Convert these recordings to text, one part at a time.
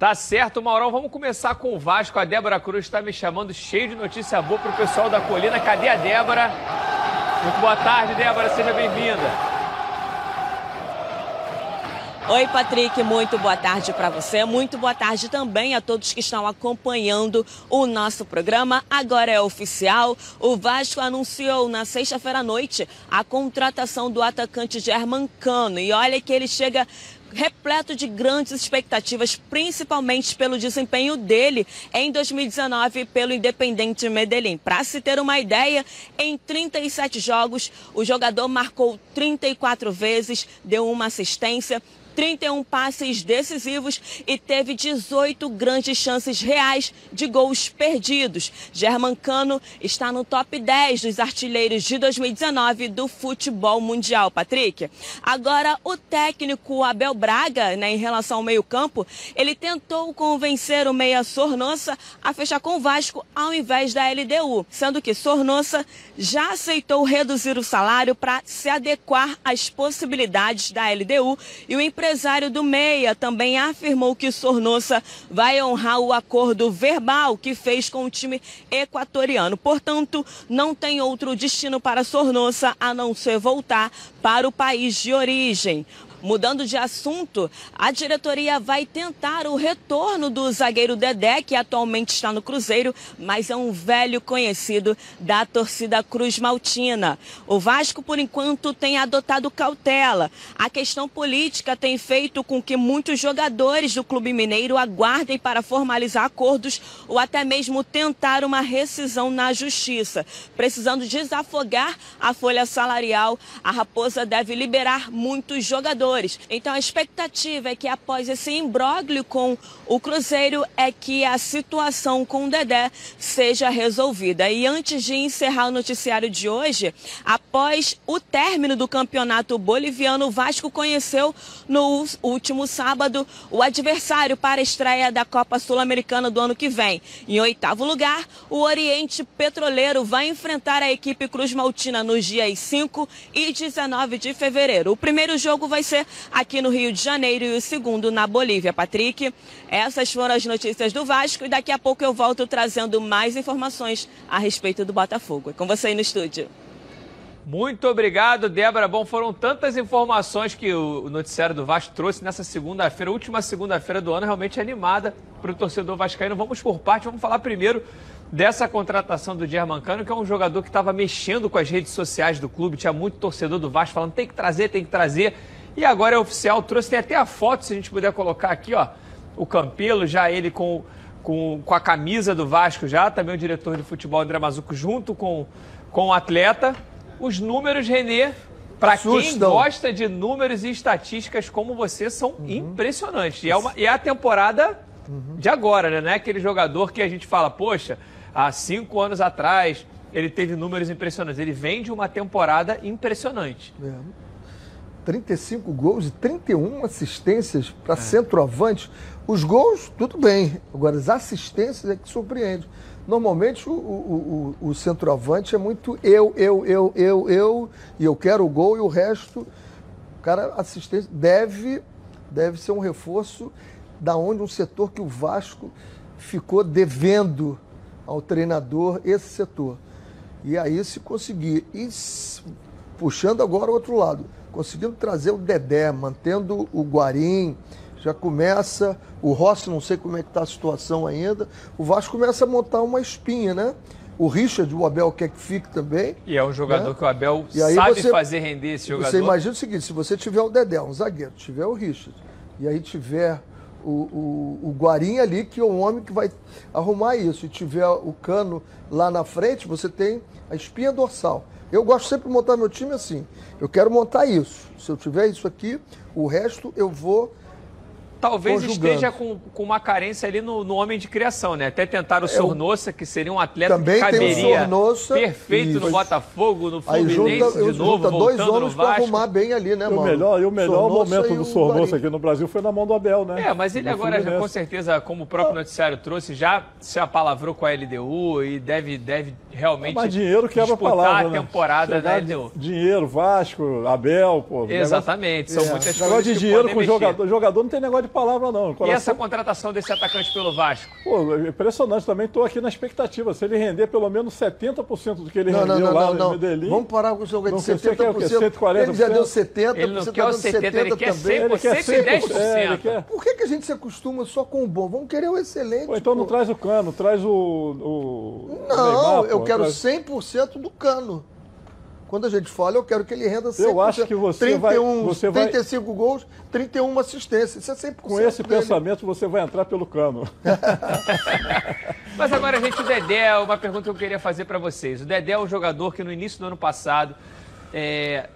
Tá certo, Maurão. Vamos começar com o Vasco. A Débora Cruz está me chamando cheio de notícia boa para o pessoal da Colina. Cadê a Débora? Muito boa tarde, Débora. Seja bem-vinda. Oi, Patrick, muito boa tarde para você. Muito boa tarde também a todos que estão acompanhando o nosso programa. Agora é oficial. O Vasco anunciou na sexta-feira à noite a contratação do atacante German Cano. E olha que ele chega repleto de grandes expectativas, principalmente pelo desempenho dele em 2019 pelo Independente Medellín. Para se ter uma ideia, em 37 jogos, o jogador marcou 34 vezes, deu uma assistência, 31 passes decisivos e teve 18 grandes chances reais de gols perdidos. German Cano está no top 10 dos artilheiros de 2019 do futebol mundial, Patrick. Agora, o técnico Abel Braga, né, em relação ao meio-campo, ele tentou convencer o meia Sornossa a fechar com o Vasco ao invés da LDU, sendo que Sornossa já aceitou reduzir o salário para se adequar às possibilidades da LDU e o empresário do Meia também afirmou que Sornossa vai honrar o acordo verbal que fez com o time equatoriano. Portanto, não tem outro destino para Sornossa a não ser voltar para o país de origem. Mudando de assunto, a diretoria vai tentar o retorno do zagueiro Dedé, que atualmente está no Cruzeiro, mas é um velho conhecido da torcida Cruz Maltina. O Vasco, por enquanto, tem adotado cautela. A questão política tem feito com que muitos jogadores do Clube Mineiro aguardem para formalizar acordos ou até mesmo tentar uma rescisão na justiça. Precisando desafogar a folha salarial, a Raposa deve liberar muitos jogadores Então a expectativa é que após esse imbróglio com o Cruzeiro é que a situação com o Dedé seja resolvida. E antes de encerrar o noticiário de hoje, após o término do campeonato boliviano, o Vasco conheceu no último sábado o adversário para a estreia da Copa Sul-Americana do ano que vem. Em oitavo lugar, o Oriente Petroleiro vai enfrentar a equipe Cruz Maltina nos dias 5 e 19 de fevereiro. O primeiro jogo vai ser aqui no Rio de Janeiro e o segundo na Bolívia. Patrick, essas foram as notícias do Vasco e daqui a pouco eu volto trazendo mais informações a respeito do Botafogo. É com você aí no estúdio. Muito obrigado, Débora. Bom, foram tantas informações que o noticiário do Vasco trouxe nessa segunda-feira, última segunda-feira do ano, realmente animada para o torcedor vascaíno. Vamos por parte, vamos falar primeiro dessa contratação do Germancano, que é um jogador que estava mexendo com as redes sociais do clube, tinha muito torcedor do Vasco falando tem que trazer, tem que trazer. E agora é oficial, trouxe, tem até a foto, se a gente puder colocar aqui, ó, o Campelo, já ele com, com, com a camisa do Vasco já, também o diretor de futebol André Mazuco junto com, com o atleta. Os números, Renê, para quem gosta de números e estatísticas como você, são uhum. impressionantes. E é, uma, e é a temporada uhum. de agora, né? Não é aquele jogador que a gente fala, poxa, há cinco anos atrás ele teve números impressionantes. Ele vem de uma temporada impressionante. É. 35 gols e 31 assistências para é. centroavante. Os gols, tudo bem. Agora, as assistências é que surpreende. Normalmente o, o, o, o centroavante é muito eu, eu, eu, eu, eu, e eu quero o gol e o resto. O cara, assistência, deve, deve ser um reforço da onde um setor que o Vasco ficou devendo ao treinador esse setor. E aí se conseguir. E puxando agora o outro lado conseguindo trazer o Dedé, mantendo o Guarim, já começa, o Rossi não sei como é que está a situação ainda, o Vasco começa a montar uma espinha, né? O Richard, o Abel quer que fique também. E é um jogador né? que o Abel sabe você, fazer render esse jogador. Você imagina o seguinte, se você tiver o Dedé, um zagueiro, tiver o Richard, e aí tiver o, o, o Guarim ali, que é o homem que vai arrumar isso, e tiver o Cano lá na frente, você tem a espinha dorsal. Eu gosto sempre de montar meu time assim. Eu quero montar isso. Se eu tiver isso aqui, o resto eu vou talvez esteja com, com uma carência ali no, no homem de criação, né? Até tentar o é, Sornossa, que seria um atleta também que caberia Sornossa, perfeito isso. no Botafogo, no Fluminense Aí junta, de novo, junta dois homens para arrumar bem ali, né, mano? O melhor, e o melhor Sornossa momento do Sornossa aqui no Brasil foi na mão do Abel, né? É, mas ele no agora, já, com certeza, como o próprio noticiário trouxe, já se apalavrou com a LDU e deve, deve realmente mas dinheiro quebra disputar palavra, a temporada né? da LDU. Dinheiro, Vasco, Abel, pô. Exatamente, negócio... são é. muitas negócio coisas de dinheiro com jogador. Jogador não tem negócio de palavra, não. Coração... E essa contratação desse atacante pelo Vasco? Pô, impressionante também. Estou aqui na expectativa. Se ele render pelo menos 70% do que ele não, rendeu não, não, lá não, no Medellín... Vamos parar com o jogo de 70%. Quer, quer 140%. Ele já deu 70%. Ele não quer o 70%, ele quer 100%, ele quer 110%. É, ele quer... Por que, que a gente se acostuma só com o bom? Vamos querer o excelente. Pô, então pô. não traz o cano, traz o... o... Não, eu quero traz... 100% do cano. Quando a gente fala, eu quero que ele renda 100%. Eu acho que você 31, vai... Você 35 vai... gols, 31 assistências. Isso é 100% Com esse dele. pensamento, você vai entrar pelo cano. Mas agora, gente, o Dedé, uma pergunta que eu queria fazer para vocês. O Dedé é um jogador que no início do ano passado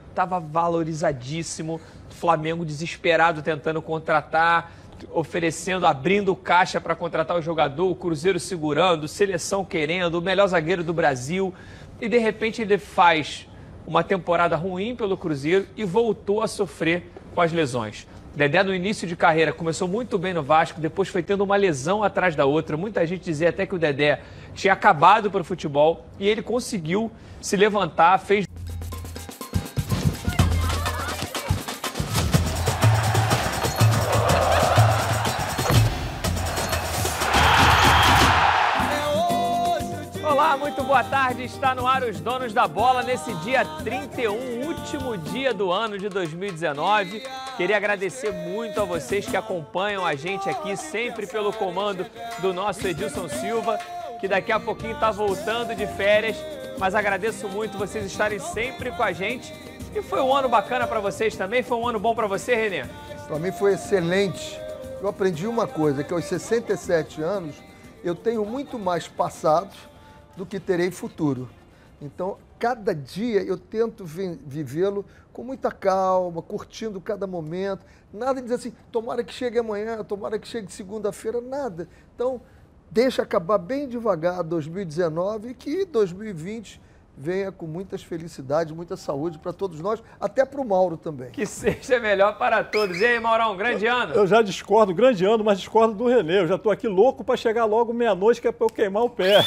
estava é, valorizadíssimo. Flamengo desesperado tentando contratar, oferecendo, abrindo caixa para contratar o jogador, o Cruzeiro segurando, seleção querendo, o melhor zagueiro do Brasil. E de repente ele faz uma temporada ruim pelo Cruzeiro e voltou a sofrer com as lesões. Dedé, no início de carreira, começou muito bem no Vasco, depois foi tendo uma lesão atrás da outra. Muita gente dizia até que o Dedé tinha acabado para o futebol e ele conseguiu se levantar, fez. Boa tarde. Está no ar os donos da bola nesse dia 31, último dia do ano de 2019. Queria agradecer muito a vocês que acompanham a gente aqui, sempre pelo comando do nosso Edilson Silva, que daqui a pouquinho está voltando de férias. Mas agradeço muito vocês estarem sempre com a gente. E foi um ano bacana para vocês também? Foi um ano bom para você, Renê? Para mim foi excelente. Eu aprendi uma coisa, que aos 67 anos eu tenho muito mais passado do que terei futuro. Então, cada dia eu tento vivê-lo com muita calma, curtindo cada momento. Nada de dizer assim, tomara que chegue amanhã, tomara que chegue segunda-feira, nada. Então, deixa acabar bem devagar 2019 e que 2020 venha com muitas felicidades, muita saúde para todos nós, até para o Mauro também. Que seja melhor para todos. E aí, Maurão, grande ano? Eu já discordo, grande ano, mas discordo do Renê. Eu já estou aqui louco para chegar logo meia-noite, que é para eu queimar o pé.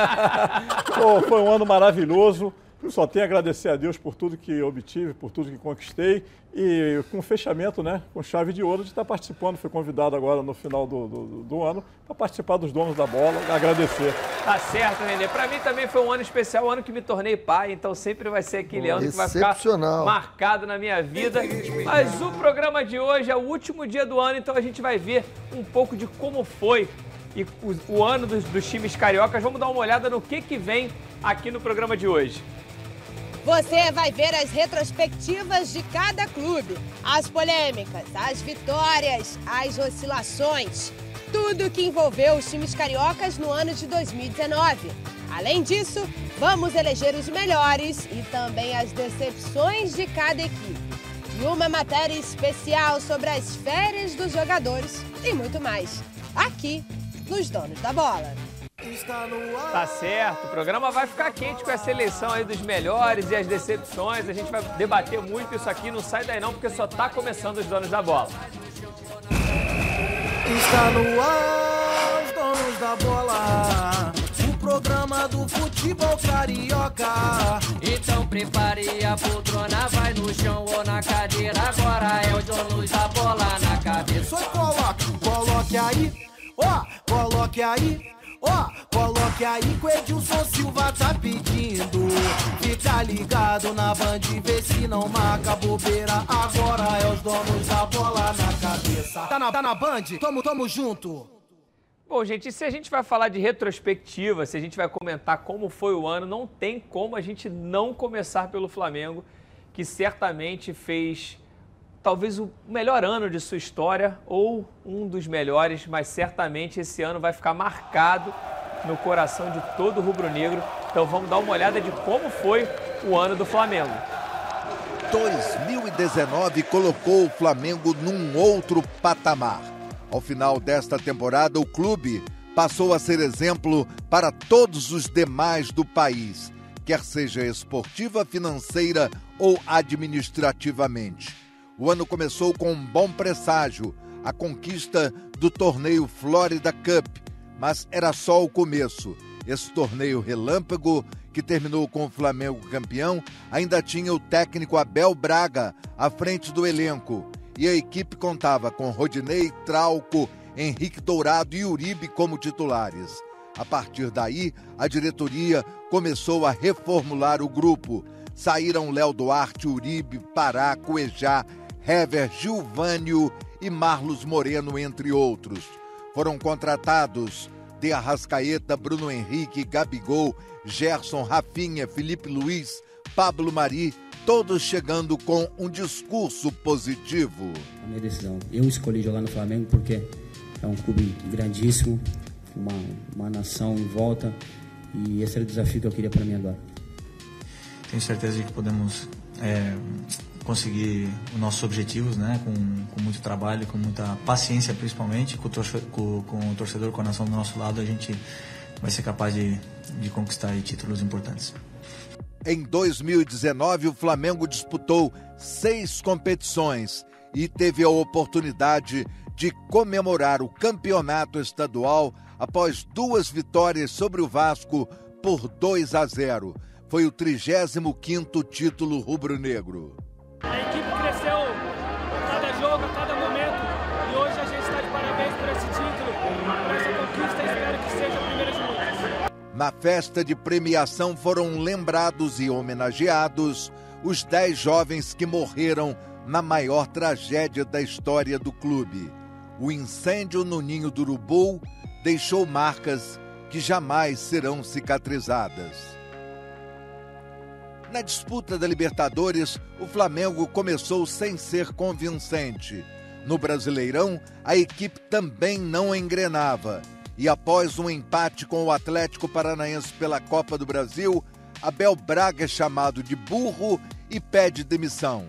Pô, foi um ano maravilhoso. Só tenho a agradecer a Deus por tudo que obtive, por tudo que conquistei e com fechamento, né, com chave de ouro de estar participando. Fui convidado agora no final do, do, do ano para participar dos donos da bola, agradecer. Tá certo, Renê. Para mim também foi um ano especial, um ano que me tornei pai, então sempre vai ser aquele ano que vai ficar marcado na minha vida. Mas o programa de hoje é o último dia do ano, então a gente vai ver um pouco de como foi e o, o ano dos, dos times cariocas. Vamos dar uma olhada no que, que vem aqui no programa de hoje. Você vai ver as retrospectivas de cada clube, as polêmicas, as vitórias, as oscilações, tudo que envolveu os times cariocas no ano de 2019. Além disso, vamos eleger os melhores e também as decepções de cada equipe. E uma matéria especial sobre as férias dos jogadores e muito mais, aqui nos Donos da Bola. Tá certo, o programa vai ficar quente com essa eleição aí dos melhores e as decepções. A gente vai debater muito isso aqui, não sai daí não, porque só tá começando os donos da bola. Está no ar, os donos da bola. O programa do futebol carioca. Então prepare a poltrona, vai no chão ou na cadeira. Agora é o donos da bola na cabeça. Só coloque, coloque aí, ó, coloque aí. Ó, oh, coloque aí que o Edilson Silva tá pedindo. Fica ligado na band e vê se não marca bobeira. Agora é os donos da bola na cabeça. Tá na, tá na band? Tamo, tamo junto. Bom, gente, e se a gente vai falar de retrospectiva, se a gente vai comentar como foi o ano, não tem como a gente não começar pelo Flamengo, que certamente fez talvez o melhor ano de sua história ou um dos melhores, mas certamente esse ano vai ficar marcado no coração de todo rubro-negro. Então vamos dar uma olhada de como foi o ano do Flamengo. 2019 colocou o Flamengo num outro patamar. Ao final desta temporada, o clube passou a ser exemplo para todos os demais do país, quer seja esportiva, financeira ou administrativamente. O ano começou com um bom presságio, a conquista do torneio Florida Cup, mas era só o começo. Esse torneio relâmpago, que terminou com o Flamengo campeão, ainda tinha o técnico Abel Braga à frente do elenco. e a equipe contava com Rodinei, Trauco, Henrique Dourado e Uribe como titulares. A partir daí, a diretoria começou a reformular o grupo. Saíram Léo Duarte, Uribe, Pará, Cuejá, Hever, Gilvânio e Marlos Moreno, entre outros. Foram contratados De Arrascaeta, Bruno Henrique, Gabigol, Gerson, Rafinha, Felipe Luiz, Pablo Mari, todos chegando com um discurso positivo. A minha decisão. Eu escolhi jogar no Flamengo porque é um clube grandíssimo, uma, uma nação em volta e esse era o desafio que eu queria para mim agora. Tenho certeza de que podemos é, conseguir os nossos objetivos, né? Com, com, muito trabalho, com muita paciência, principalmente, com o, torcedor, com, com o torcedor, com a nação do nosso lado, a gente vai ser capaz de, de conquistar títulos importantes. Em 2019, o Flamengo disputou seis competições e teve a oportunidade de comemorar o campeonato estadual após duas vitórias sobre o Vasco por 2 a 0. Foi o 35º título rubro-negro. A equipe cresceu a cada jogo, a cada momento e hoje a gente está de parabéns por esse título, por essa conquista. Espero que seja a primeira de muitas. Na festa de premiação foram lembrados e homenageados os 10 jovens que morreram na maior tragédia da história do clube. O incêndio no Ninho do Urubu deixou marcas que jamais serão cicatrizadas. Na disputa da Libertadores, o Flamengo começou sem ser convincente. No Brasileirão, a equipe também não engrenava. E após um empate com o Atlético Paranaense pela Copa do Brasil, Abel Braga é chamado de burro e pede demissão.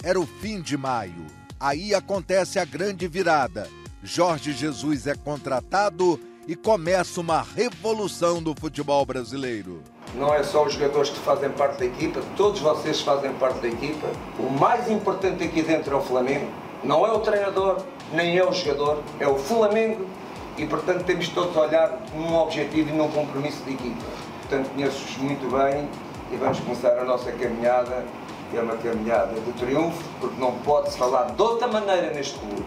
Era o fim de maio. Aí acontece a grande virada. Jorge Jesus é contratado e começa uma revolução do futebol brasileiro. Não é só os jogadores que fazem parte da equipa, todos vocês fazem parte da equipa. O mais importante aqui dentro é o Flamengo. Não é o treinador, nem é o jogador, é o Flamengo e, portanto, temos todos a olhar num objetivo e num compromisso de equipa. Portanto, conheço-os muito bem e vamos começar a nossa caminhada, que é uma caminhada de triunfo, porque não pode-se falar de outra maneira neste clube.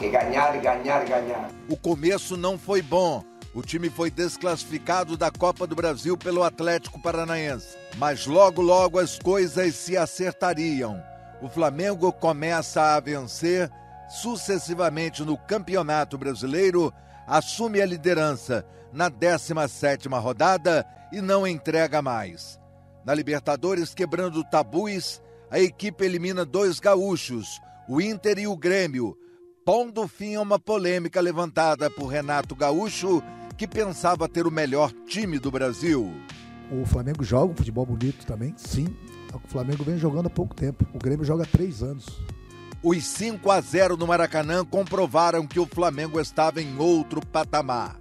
É? É ganhar, ganhar, ganhar. O começo não foi bom. O time foi desclassificado da Copa do Brasil pelo Atlético Paranaense. Mas logo, logo as coisas se acertariam. O Flamengo começa a vencer sucessivamente no Campeonato Brasileiro, assume a liderança na 17ª rodada e não entrega mais. Na Libertadores, quebrando tabus, a equipe elimina dois gaúchos, o Inter e o Grêmio, pondo fim a uma polêmica levantada por Renato Gaúcho, que pensava ter o melhor time do Brasil. O Flamengo joga um futebol bonito também, sim. O Flamengo vem jogando há pouco tempo. O Grêmio joga há três anos. Os 5 a 0 no Maracanã comprovaram que o Flamengo estava em outro patamar.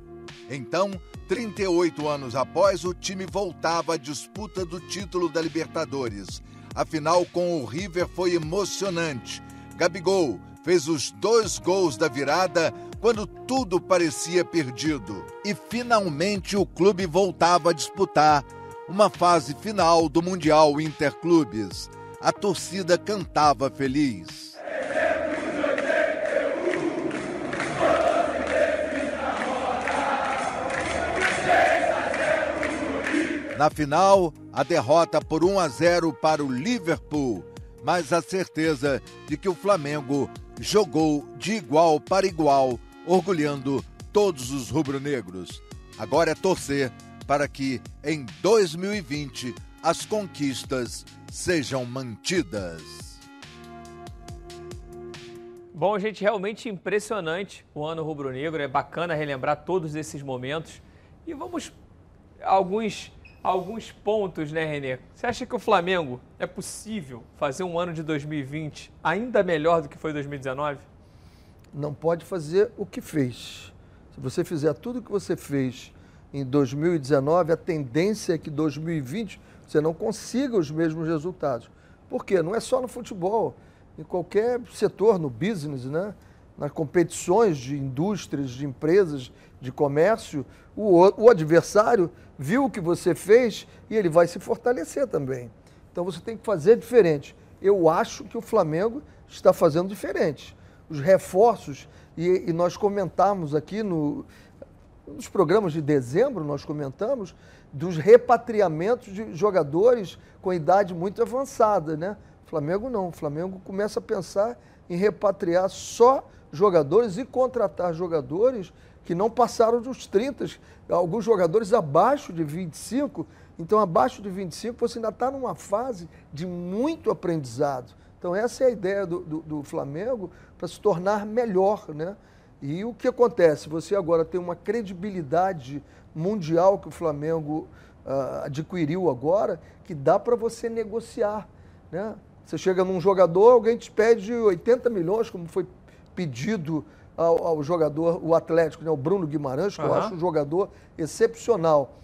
Então, 38 anos após, o time voltava à disputa do título da Libertadores. Afinal, com o River foi emocionante. Gabigol fez os dois gols da virada quando tudo parecia perdido. E finalmente o clube voltava a disputar uma fase final do Mundial Interclubes. A torcida cantava feliz. Na final, a derrota por 1 a 0 para o Liverpool, mas a certeza de que o Flamengo jogou de igual para igual, orgulhando todos os rubro-negros. Agora é torcer para que em 2020 as conquistas sejam mantidas. Bom, gente, realmente impressionante o ano rubro-negro. É bacana relembrar todos esses momentos. E vamos alguns alguns pontos, né, Renê? Você acha que o Flamengo é possível fazer um ano de 2020 ainda melhor do que foi 2019? Não pode fazer o que fez. Se você fizer tudo o que você fez em 2019, a tendência é que 2020 você não consiga os mesmos resultados. Por quê? Não é só no futebol, em qualquer setor, no business, né? nas competições de indústrias, de empresas, de comércio, o, o adversário viu o que você fez e ele vai se fortalecer também. Então você tem que fazer diferente. Eu acho que o Flamengo está fazendo diferente. Os reforços, e, e nós comentamos aqui no, nos programas de dezembro, nós comentamos dos repatriamentos de jogadores com idade muito avançada, né? Flamengo não. O Flamengo começa a pensar em repatriar só jogadores e contratar jogadores que não passaram dos 30, alguns jogadores abaixo de 25. Então, abaixo de 25, você ainda está numa fase de muito aprendizado. Então, essa é a ideia do, do, do Flamengo para se tornar melhor, né? E o que acontece? Você agora tem uma credibilidade mundial que o Flamengo uh, adquiriu agora, que dá para você negociar, né? Você chega num jogador, alguém te pede 80 milhões, como foi pedido ao, ao jogador, o Atlético, né? o Bruno Guimarães, que uhum. eu acho um jogador excepcional.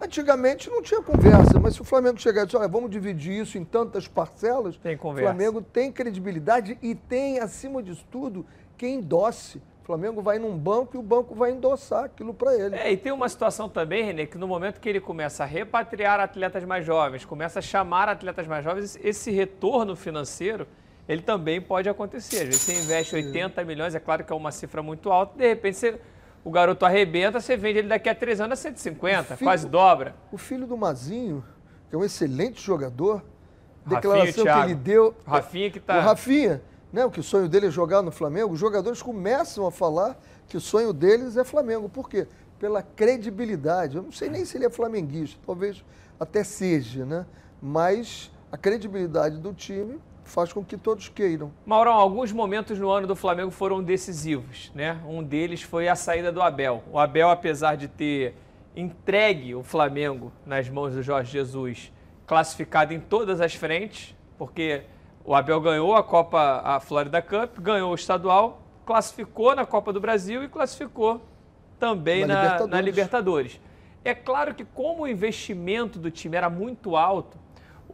Antigamente não tinha conversa, mas se o Flamengo chegar e dizer, olha, vamos dividir isso em tantas parcelas, o Flamengo tem credibilidade e tem, acima de tudo, quem endosse. O Flamengo vai num banco e o banco vai endossar aquilo para ele. É, e tem uma situação também, Renê, que no momento que ele começa a repatriar atletas mais jovens, começa a chamar atletas mais jovens, esse retorno financeiro, ele também pode acontecer. Às vezes você investe 80 milhões, é claro que é uma cifra muito alta, de repente você, o garoto arrebenta, você vende ele daqui a três anos a 150, filho, quase dobra. O filho do Mazinho, que é um excelente jogador, declaração Rafinha, que ele deu. Rafinha que tá. O Rafinha né, que o sonho dele é jogar no Flamengo, os jogadores começam a falar que o sonho deles é Flamengo. Por quê? Pela credibilidade. Eu não sei nem se ele é flamenguista, talvez até seja, né? Mas a credibilidade do time faz com que todos queiram. Maurão, alguns momentos no ano do Flamengo foram decisivos, né? Um deles foi a saída do Abel. O Abel, apesar de ter entregue o Flamengo nas mãos do Jorge Jesus, classificado em todas as frentes, porque o Abel ganhou a Copa, a Florida Cup, ganhou o estadual, classificou na Copa do Brasil e classificou também na, na, Libertadores. na Libertadores. É claro que, como o investimento do time era muito alto,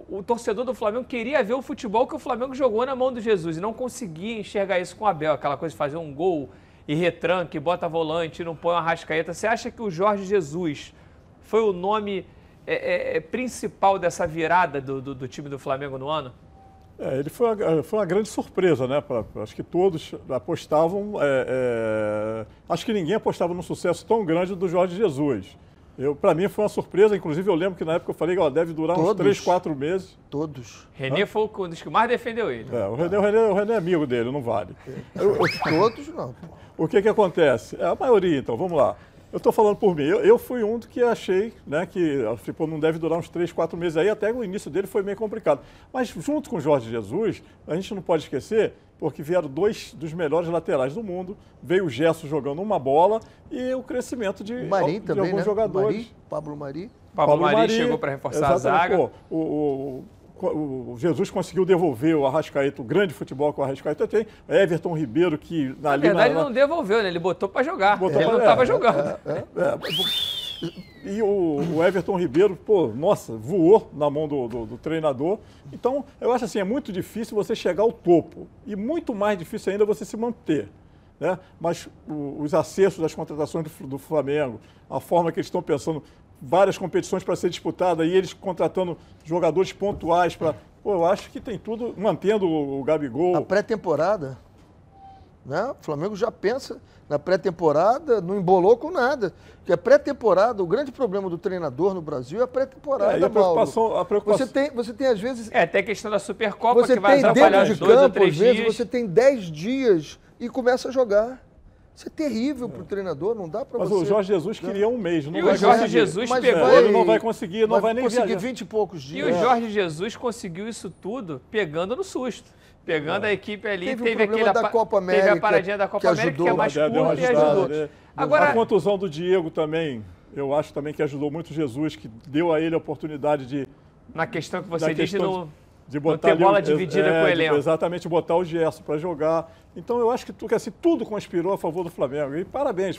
o torcedor do Flamengo queria ver o futebol que o Flamengo jogou na mão do Jesus e não conseguia enxergar isso com o Abel, aquela coisa de fazer um gol e retranque, bota volante, não põe uma rascaeta. Você acha que o Jorge Jesus foi o nome é, é, principal dessa virada do, do, do time do Flamengo no ano? É, ele foi uma, foi uma grande surpresa, né? Pra, acho que todos apostavam. É, é, acho que ninguém apostava num sucesso tão grande do Jorge Jesus. Para mim foi uma surpresa, inclusive eu lembro que na época eu falei que ó, deve durar todos, uns 3, 4 meses. Todos. Renê foi um dos que mais defendeu ele. É, o Renê, o Renê, o Renê é amigo dele, não vale. Eu, todos não. O que, que acontece? É a maioria, então, vamos lá. Eu estou falando por mim. Eu, eu, fui um que achei né, que tipo, não deve durar uns 3, 4 meses aí, até o início dele foi meio complicado. Mas junto com o Jorge Jesus, a gente não pode esquecer, porque vieram dois dos melhores laterais do mundo, veio o Gerson jogando uma bola e o crescimento de, Mari de também, alguns né? jogadores. Mari, Pablo Mari. Pablo, Pablo Mari, Mari chegou para reforçar a zaga. Pô, o, o o Jesus conseguiu devolver o Arrascaeta, o grande futebol que o Arrascaeta tem. Everton Ribeiro, que na, na verdade na... não devolveu, né? Ele botou para jogar. Botou ele pra... não estava é, jogando. É, é, é, e o, o, Everton Ribeiro, pô, nossa, voou na mão do, do, do, treinador. Então, eu acho assim, é muito difícil você chegar ao topo. E muito mais difícil ainda você se manter. Né? Mas o, os acertos das contratações do, do Flamengo, a forma que eles estão pensando várias competições para ser disputada e eles contratando jogadores pontuais para. Pô, eu acho que tem tudo, mantendo o, Gabigol. A pré-temporada, né? O Flamengo já pensa na pré-temporada, não embolou com nada. Porque a pré-temporada, o grande problema do treinador no Brasil é a pré-temporada. É, a preocupação, a preocupação. Você tem, você tem às vezes. É, até a questão da Supercopa você que vai tem atrapalhar dentro de dois campo, ou três às vezes, dias. você tem 10 dias e começa a jogar. Isso é terrível para o treinador, não dá para você... Mas o Jorge Jesus queria um mês, não e vai o Jorge conseguir. Jesus mas pegou... Ele não vai conseguir, não vai, vai nem conseguir viajar. 20 e poucos dias. E o Jorge Jesus conseguiu isso tudo pegando no susto. Pegando a equipe ali, teve, teve, um aquele da Copa América, teve a paradinha da Copa que América, ajudou, que é mais curta e ajudou. Né? Agora, a contusão do Diego também, eu acho também que ajudou muito Jesus, que deu a ele a oportunidade de... Na questão que você disse no... De botar não ter bola ali, dividida é, com o elenco. Exatamente, botar o Gerson para jogar. Então eu acho que, que assim, tudo conspirou a favor do Flamengo. E parabéns.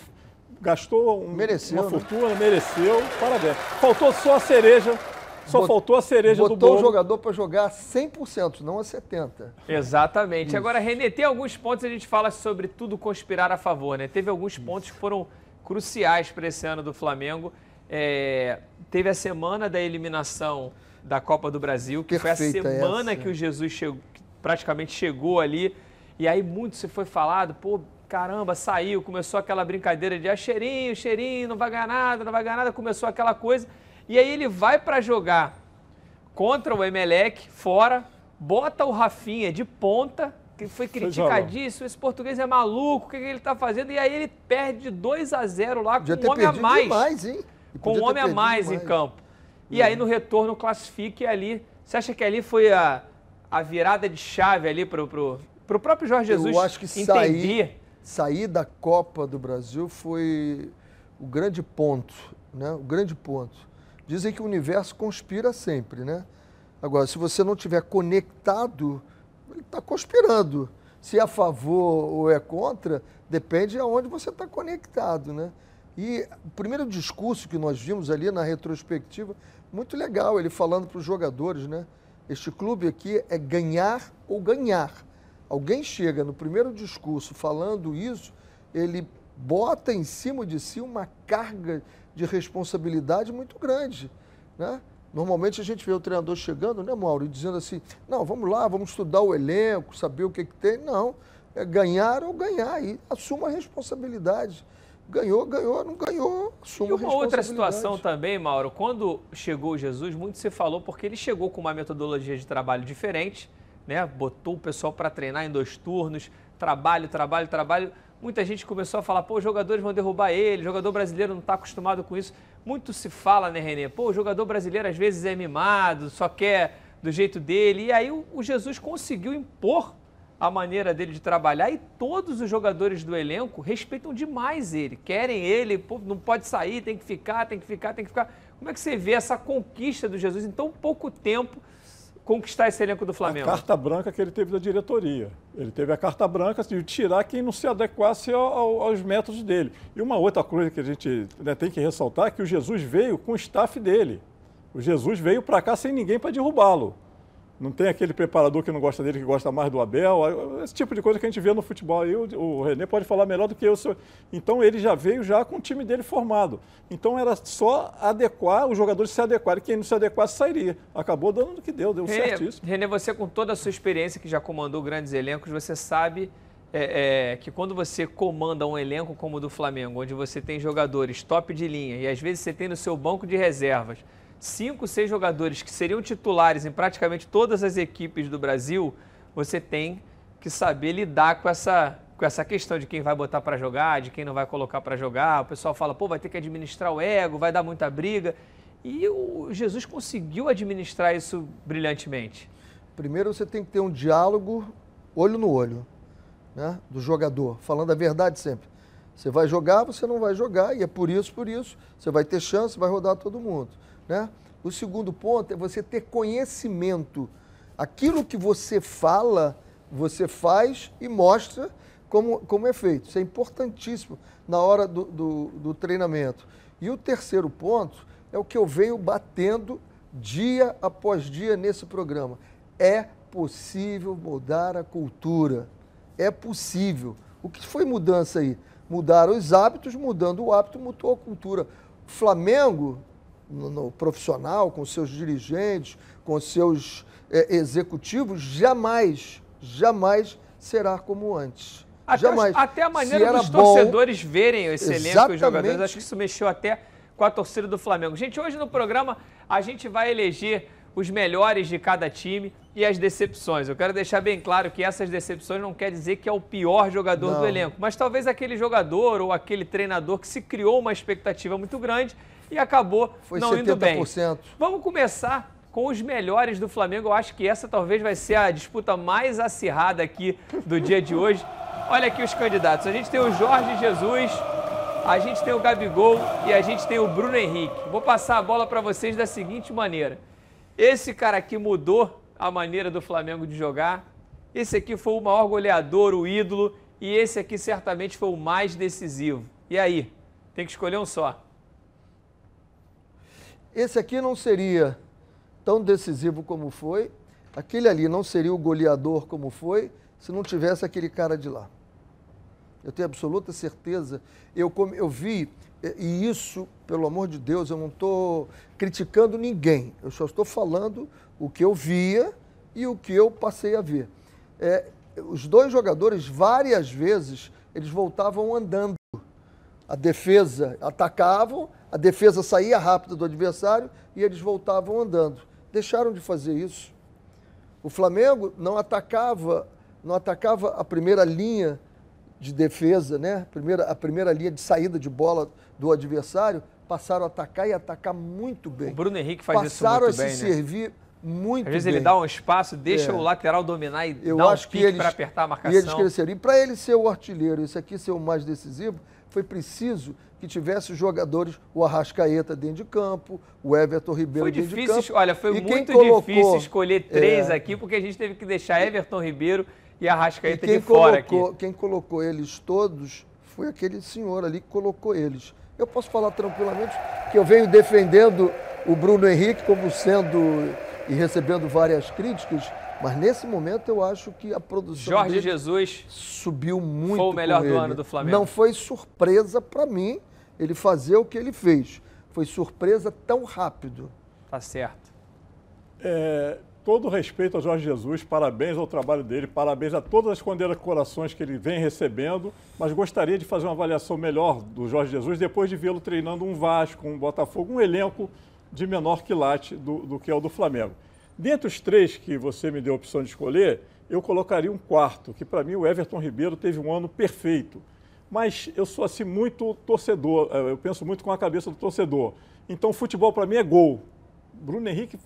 Gastou um, mereceu, uma né? fortuna, mereceu. Parabéns. Faltou só a cereja. Só Bot, faltou a cereja do bolo. Botou o jogador para jogar 100%, não a 70%. Exatamente. Isso. Agora, Renê, tem alguns pontos a gente fala sobre tudo conspirar a favor, né? Teve alguns pontos que foram cruciais para esse ano do Flamengo. É, teve a semana da eliminação da Copa do Brasil, que Perfeita foi a semana essa. que o Jesus chegou, praticamente chegou ali. E aí muito se foi falado, pô, caramba, saiu, começou aquela brincadeira de ah, cheirinho, cheirinho, não vai ganhar nada, não vai ganhar nada, começou aquela coisa. E aí ele vai para jogar contra o Emelec, fora, bota o Rafinha de ponta, que foi criticadíssimo, esse português é maluco, o que, que ele tá fazendo? E aí ele perde 2 a 0 lá Podia com um homem a mais. demais, Com um homem a mais em demais. campo. E aí no retorno classifique ali. Você acha que ali foi a, a virada de chave ali pro, pro, pro próprio Jorge Jesus Eu acho que entender? sair, sair da Copa do Brasil foi o grande ponto, né? O grande ponto. Dizem que o universo conspira sempre, né? Agora, se você não tiver conectado, ele está conspirando. Se é a favor ou é contra, depende de aonde você está conectado, né? E o primeiro discurso que nós vimos ali na retrospectiva, muito legal, ele falando para os jogadores, né? Este clube aqui é ganhar ou ganhar. Alguém chega no primeiro discurso falando isso, ele bota em cima de si uma carga de responsabilidade muito grande, né? Normalmente a gente vê o treinador chegando, né, Mauro, e dizendo assim: não, vamos lá, vamos estudar o elenco, saber o que, que tem. Não, é ganhar ou ganhar, e assuma a responsabilidade. Ganhou, ganhou, não ganhou, assuma E a uma outra responsabilidade. situação também, Mauro, quando chegou Jesus, muito se falou porque ele chegou com uma metodologia de trabalho diferente, né? Botou o pessoal para treinar em dois turnos, trabalho, trabalho, trabalho. Muita gente começou a falar, pô, os jogadores vão derrubar ele, o jogador brasileiro não está acostumado com isso. Muito se fala, né, Renê? Pô, o jogador brasileiro às vezes é mimado, só quer do jeito dele. E aí o, Jesus conseguiu impor a maneira dele de trabalhar e todos os jogadores do elenco respeitam demais ele, querem ele, pô, não pode sair, tem que ficar, tem que ficar, tem que ficar. Como é que você vê essa conquista do Jesus em tão pouco tempo conquistar esse elenco do A Flamengo? carta branca que ele teve da diretoria. Ele teve a carta branca de tirar quem não se adequasse ao- ao- aos métodos dele. E uma outra coisa que a gente né, tem que ressaltar é que o Jesus veio com o staff dele. O Jesus veio para cá sem ninguém para derrubá-lo. Não tem aquele preparador que não gosta dele, que gosta mais do Abel. Esse tipo de coisa que a gente vê no futebol. aí o, o René pode falar melhor do que eu. Então ele já veio já com o time dele formado. Então era só adequar, os jogadores se adequarem. Quem não se adequasse sairia. Acabou dando no que deu, deu Renê, certíssimo. Renê, você com toda a sua experiência que já comandou grandes elencos, você sabe é, é, que quando você comanda um elenco como o do Flamengo, onde você tem jogadores top de linha e às vezes você tem no seu banco de reservas cinco, seis jogadores que seriam titulares em praticamente todas as equipes do Brasil, você tem que saber lidar com essa, com essa questão de quem vai botar para jogar, de quem não vai colocar para jogar. O pessoal fala, pô, vai ter que administrar o ego, vai dar muita briga. E o Jesus conseguiu administrar isso brilhantemente. Primeiro você tem que ter um diálogo olho no olho, né, do jogador, falando a verdade sempre. Você vai jogar, você não vai jogar, e é por isso, por isso, você vai ter chance, vai rodar todo mundo. Né? O segundo ponto é você ter conhecimento. Aquilo que você fala, você faz e mostra como, como é feito. Isso é importantíssimo na hora do, do, do treinamento. E o terceiro ponto é o que eu venho batendo dia após dia nesse programa. É possível mudar a cultura. É possível. O que foi mudança aí? Mudaram os hábitos, mudando o hábito, mudou a cultura. Flamengo, no, no profissional, com seus dirigentes, com seus eh, executivos, jamais, jamais será como antes. Até, jamais. até a maneira dos bom- torcedores verem esse elenco e os Exatamente. jogadores, acho que isso mexeu até com a torcida do Flamengo. Gente, hoje no programa a gente vai eleger os melhores de cada time e as decepções. Eu quero deixar bem claro que essas decepções não quer dizer que é o pior jogador do Não. elenco, mas talvez aquele jogador ou aquele treinador que se criou uma expectativa muito grande e acabou Foi não indo bem. 70%. Vamos começar com os melhores do Flamengo. Eu acho que essa talvez vai ser a disputa mais acirrada aqui do dia de hoje. Olha aqui os candidatos. A gente tem o Jorge Jesus, a gente tem o Gabigol e a gente tem o Bruno Henrique. Vou passar a bola para vocês da seguinte maneira. Esse cara aqui mudou a maneira do Flamengo de jogar. Esse aqui foi o maior goleador, o ídolo, e esse aqui certamente foi o mais decisivo. E aí? Tem que escolher um só. Esse aqui não seria tão decisivo como foi, aquele ali não seria o goleador como foi, se não tivesse aquele cara de lá. Eu tenho absoluta certeza. Eu, eu vi, e- isso, pelo amor de Deus, eu não estou criticando ninguém. Eu só estou falando o que eu via e o que eu passei a ver. é, os dois jogadores, várias vezes, eles voltavam andando. A defesa atacavam, a defesa saía rápido do adversário e eles voltavam andando. Deixaram de fazer isso. O Flamengo não atacava, não atacava a primeira linha de defesa, né? Primeira, a primeira linha de saída de bola do adversário, passaram a atacar e atacar muito bem. O Bruno Henrique faz passaram isso muito a bem, se né? servir muito Às vezes bem. ele dá um espaço, deixa É. o lateral dominar e Eu dá um acho que pique eles, para apertar a E eles marcação. cresceram. E para ele ser o artilheiro, isso aqui ser o mais decisivo, foi preciso que tivesse os jogadores, o Arrascaeta dentro de campo, o Everton Ribeiro Foi dentro de campo. olha, foi E muito colocou- difícil escolher três É. aqui, porque a gente teve que deixar Everton Ribeiro e E Arrascaeta quem de fora colocou, aqui. quem colocou eles todos foi aquele senhor ali que colocou eles. Eu posso falar tranquilamente que eu venho defendendo o Bruno Henrique como sendo e recebendo várias críticas, mas nesse momento eu acho que a produção Jorge dele Jesus subiu muito. foi o melhor com do ele. ano do Flamengo. Não foi surpresa para mim ele fazer o que ele fez. Foi surpresa tão rápido. Tá certo. É, todo respeito ao Jorge Jesus, parabéns ao trabalho dele, parabéns a todas as condecorações que ele vem recebendo, mas gostaria de fazer uma avaliação melhor do Jorge Jesus depois de vê-lo treinando um Vasco, um Botafogo, um elenco de menor quilate do, do que é o do Flamengo. Dentre os três que você me deu a opção de escolher, eu colocaria um quarto, que para mim o Everton Ribeiro teve um ano perfeito. Mas eu sou assim muito torcedor, eh, eu penso muito com a cabeça do torcedor. Então futebol para mim é gol. Bruno Henrique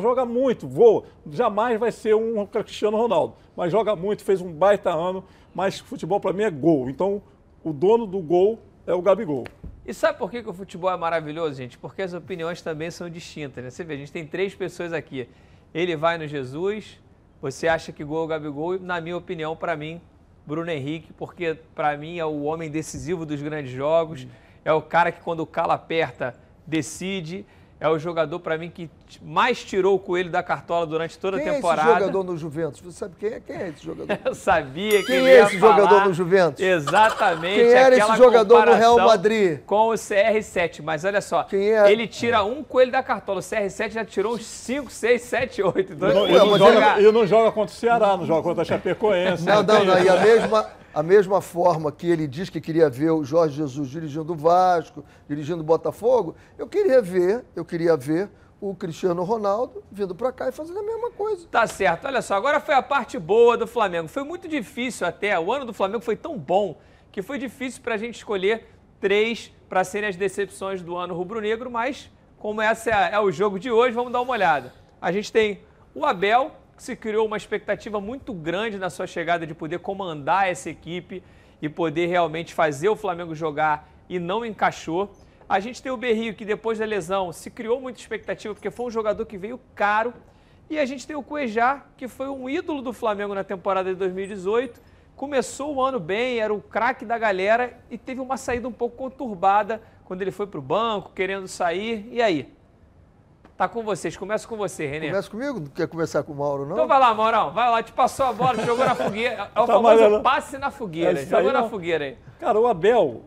joga muito, voa. Jamais vai ser um Cristiano Ronaldo, mas joga muito, fez um baita ano. Mas futebol para mim é gol. Então o dono do gol é o Gabigol. E sabe por que, que o futebol é maravilhoso, gente? Porque as opiniões também são distintas, né? Você vê, a gente tem três pessoas aqui. Ele vai no Jesus, você acha que gol é o Gabigol, e na minha opinião, para mim, Bruno Henrique, porque para mim é o homem decisivo dos grandes jogos, é o cara que quando o calo aperta, decide, é o jogador para mim que mais tirou o coelho da cartola durante toda quem a é esse temporada. jogador no Juventus? Você sabe quem é? Quem é esse jogador? Eu sabia que Quem ele é ia esse jogador falar no Juventus? Exatamente. Quem era esse jogador no Real Madrid? Com o CR7. Mas olha só, é? ele tira um coelho da cartola. O CR7 já tirou uns 5, 6, 7, 8. Então, E não, ele não joga- joga, e não joga contra o Ceará, não joga contra a Chapecoense. Não, não, tem não. isso. E a mesma, a mesma forma que ele diz que queria ver o Jorge Jesus dirigindo o Vasco, dirigindo o Botafogo, eu queria ver, eu queria ver o Cristiano Ronaldo vindo para cá e fazendo a mesma coisa. Tá certo. Olha só, agora foi a parte boa do Flamengo. Foi muito difícil até. O ano do Flamengo foi tão bom que foi difícil para a gente escolher três para serem as decepções do ano rubro-negro, mas como esse é, é o jogo de hoje, vamos dar uma olhada. A gente tem o Abel, se criou uma expectativa muito grande na sua chegada de poder comandar essa equipe e poder realmente fazer o Flamengo jogar e não encaixou. A gente tem o Berrio, que depois da lesão se criou muita expectativa, porque foi um jogador que veio caro. E a gente tem o Cuejá, que foi um ídolo do Flamengo na temporada de 2018. Começou o ano bem, era o craque da galera e teve uma saída um pouco conturbada quando ele foi para o banco, querendo sair. E aí? Tá com vocês. Começo com você, Renê. Começa comigo? Não quer começar com o Mauro, não? Então vai lá, Maurão. Vai lá, te passou a bola, jogou na fogueira. É o Tá famoso amarelo. passe na fogueira. É Jogou na não. fogueira aí. Cara, o Abel,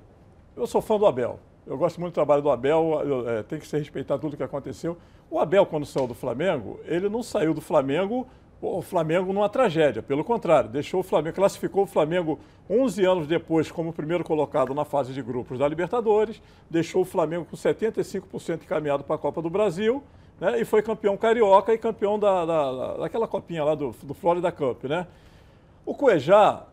eu sou fã do Abel. Eu gosto muito do trabalho do Abel, eu, é, tem que ser respeitado tudo que aconteceu. O Abel, quando saiu do Flamengo, ele não saiu do Flamengo, o Flamengo numa tragédia. Pelo contrário, deixou o Flamengo, classificou o Flamengo 11 anos depois como primeiro colocado na fase de grupos da Libertadores, deixou o Flamengo com 75% encaminhado para a Copa do Brasil, né, e foi campeão carioca e campeão da, da- da- daquela copinha lá do, do Florida Cup, né? O Cuejá,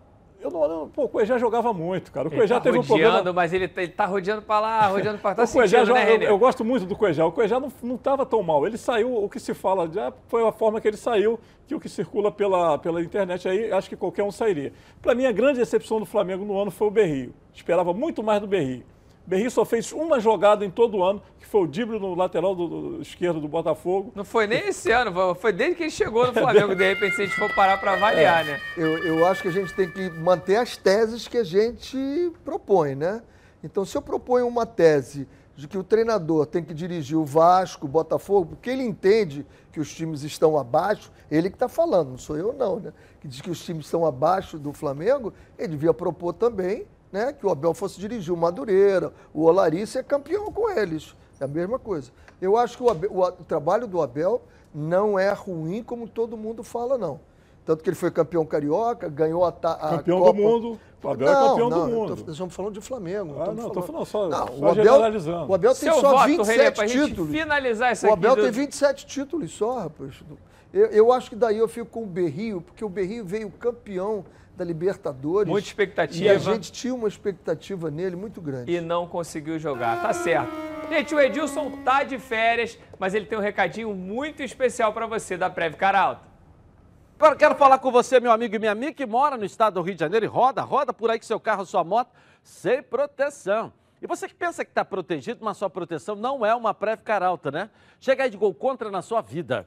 eu não, eu- pô, o Cuejá jogava muito, cara. O Cuejá tá teve um rodeando, problema. mas ele, ele tá rodeando pra lá, rodeando pra cá. Tá O Cuejá sentindo, né, eu, eu gosto muito do Cuejá. O Cuejá não estava tão mal. Ele saiu, o que se fala já foi a forma que ele saiu, que o que circula pela, pela internet aí, acho que qualquer um sairia. Para mim, a grande decepção do Flamengo no ano foi o Berrio. Esperava muito mais do Berrio. Berrio só fez uma jogada em todo o ano, que foi o drible no lateral do, do esquerdo do Botafogo. Não foi nem esse ano, foi- desde que ele chegou no Flamengo. De repente, se a gente for parar pra avaliar, né? Eu, eu acho que a gente tem que manter as teses que a gente propõe, né? Então, se eu proponho uma tese de que o treinador tem que dirigir o Vasco, o Botafogo, porque ele entende que os times estão abaixo, ele que está falando, não sou eu não, né? Que diz que os times estão abaixo do Flamengo, ele devia propor também né, que o Abel fosse dirigir o Madureira, o Olari ser campeão com eles. É a mesma coisa. Eu acho que o, Abel- o o trabalho do Abel não é ruim como todo mundo fala, não. Tanto que ele foi campeão carioca, ganhou a, ta- a Campeão Copa. do mundo. O Abel é não, campeão não, do mundo. tô- nós estamos falando de Flamengo. Ah, não, tô falando só- só o Abel, generalizando. o Abel tem Seu só voto, 27 Renê, pra gente títulos. finalizar isso O aqui Abel do- tem 27 títulos só, rapaz. Eu, eu acho que daí eu fico com o Berrio, porque o Berrio veio campeão da Libertadores. Muita expectativa. E a gente tinha uma expectativa nele muito grande. e não conseguiu jogar. Tá certo. Gente, o Edilson tá de férias, mas ele tem um recadinho muito especial pra você da Prev Caralto. Agora quero falar com você, meu amigo e minha amiga, que mora no estado do Rio de Janeiro e roda, roda por aí com seu carro, sua moto, sem proteção. E você que pensa que está protegido, mas sua proteção não é uma Prev Caralto, né? Chega aí de gol contra na sua vida.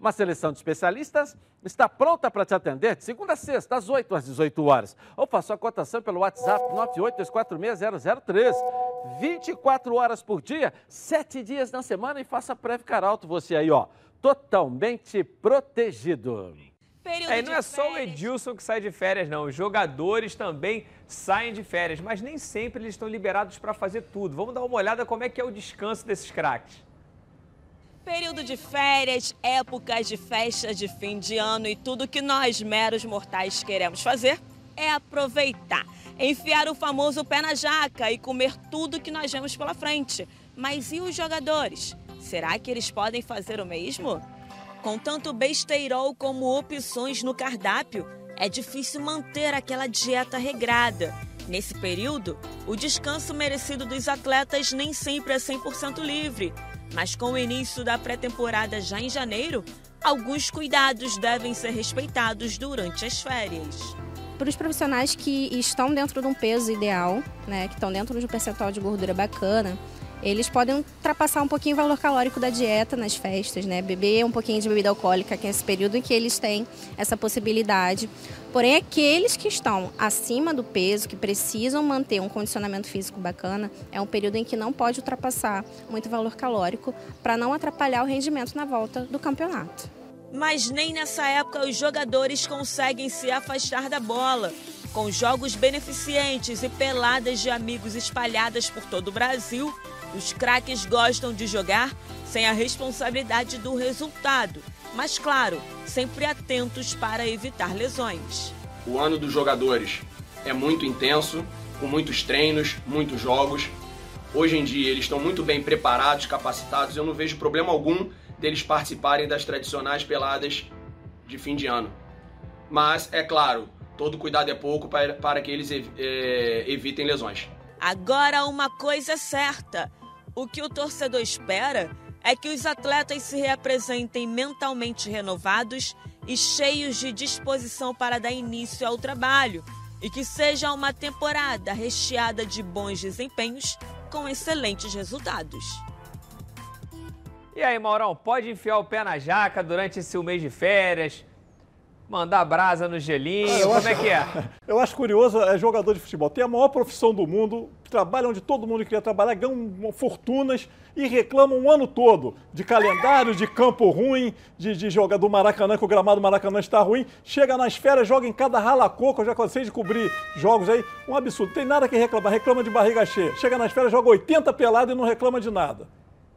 Uma seleção de especialistas está pronta para te atender de segunda a sexta, às 8 às 18 horas. Ou faça a cotação pelo WhatsApp 982460003. 24 horas por dia, 7 dias na semana e faça Prev Caralto você aí, ó, totalmente protegido. É, e não é só o Edilson que sai de férias, não. Os jogadores também saem de férias, mas nem sempre eles estão liberados para fazer tudo. Vamos dar uma olhada como é que é o descanso desses craques. Período de férias, épocas de festa de fim de ano e tudo que nós, meros mortais, queremos fazer é aproveitar, enfiar o famoso pé na jaca e comer tudo que nós vemos pela frente. Mas e os jogadores? Será que eles podem fazer o mesmo? Com tanto besteirol como opções no cardápio, é difícil manter aquela dieta regrada. Nesse período, o descanso merecido dos atletas nem sempre é 100% livre. Mas com o início da pré-temporada já em janeiro, alguns cuidados devem ser respeitados durante as férias. Para os profissionais que estão dentro de um peso ideal, né, que estão dentro de um percentual de gordura bacana, eles podem ultrapassar um pouquinho o valor calórico da dieta nas festas, né? Beber um pouquinho de bebida alcoólica, que é esse período em que eles têm essa possibilidade. Porém, aqueles que estão acima do peso, que precisam manter um condicionamento físico bacana, é um período em que não pode ultrapassar muito valor calórico para não atrapalhar o rendimento na volta do campeonato. Mas nem nessa época os jogadores conseguem se afastar da bola. Com jogos beneficentes e peladas de amigos espalhadas por todo o Brasil, os craques gostam de jogar sem a responsabilidade do resultado, mas claro, sempre atentos para evitar lesões. O ano dos jogadores é muito intenso, com muitos treinos, muitos jogos. Hoje em dia eles estão muito bem preparados, capacitados. Eu não vejo problema algum deles participarem das tradicionais peladas de fim de ano. Mas, é claro, todo cuidado é pouco para, para que eles eh, evitem lesões. Agora, uma coisa certa: o que o torcedor espera é que os atletas se reapresentem mentalmente renovados e cheios de disposição para dar início ao trabalho, e que seja uma temporada recheada de bons desempenhos com excelentes resultados. E aí, Maurão, pode enfiar o pé na jaca durante esse mês de férias? Mandar brasa no gelinho? Ah, como acho- é que é? Eu acho curioso, é jogador de futebol. Tem a maior profissão do mundo, trabalha onde todo mundo queria trabalhar, ganham fortunas e reclamam o ano todo de calendário, de campo ruim, de, de jogar do Maracanã, que o gramado do Maracanã está ruim. Chega nas férias, joga em cada ralacoco, eu já cansei de cobrir jogos aí. Um absurdo, tem nada que reclamar, reclama de barriga cheia. Chega nas férias, joga 80 peladas e não reclama de nada.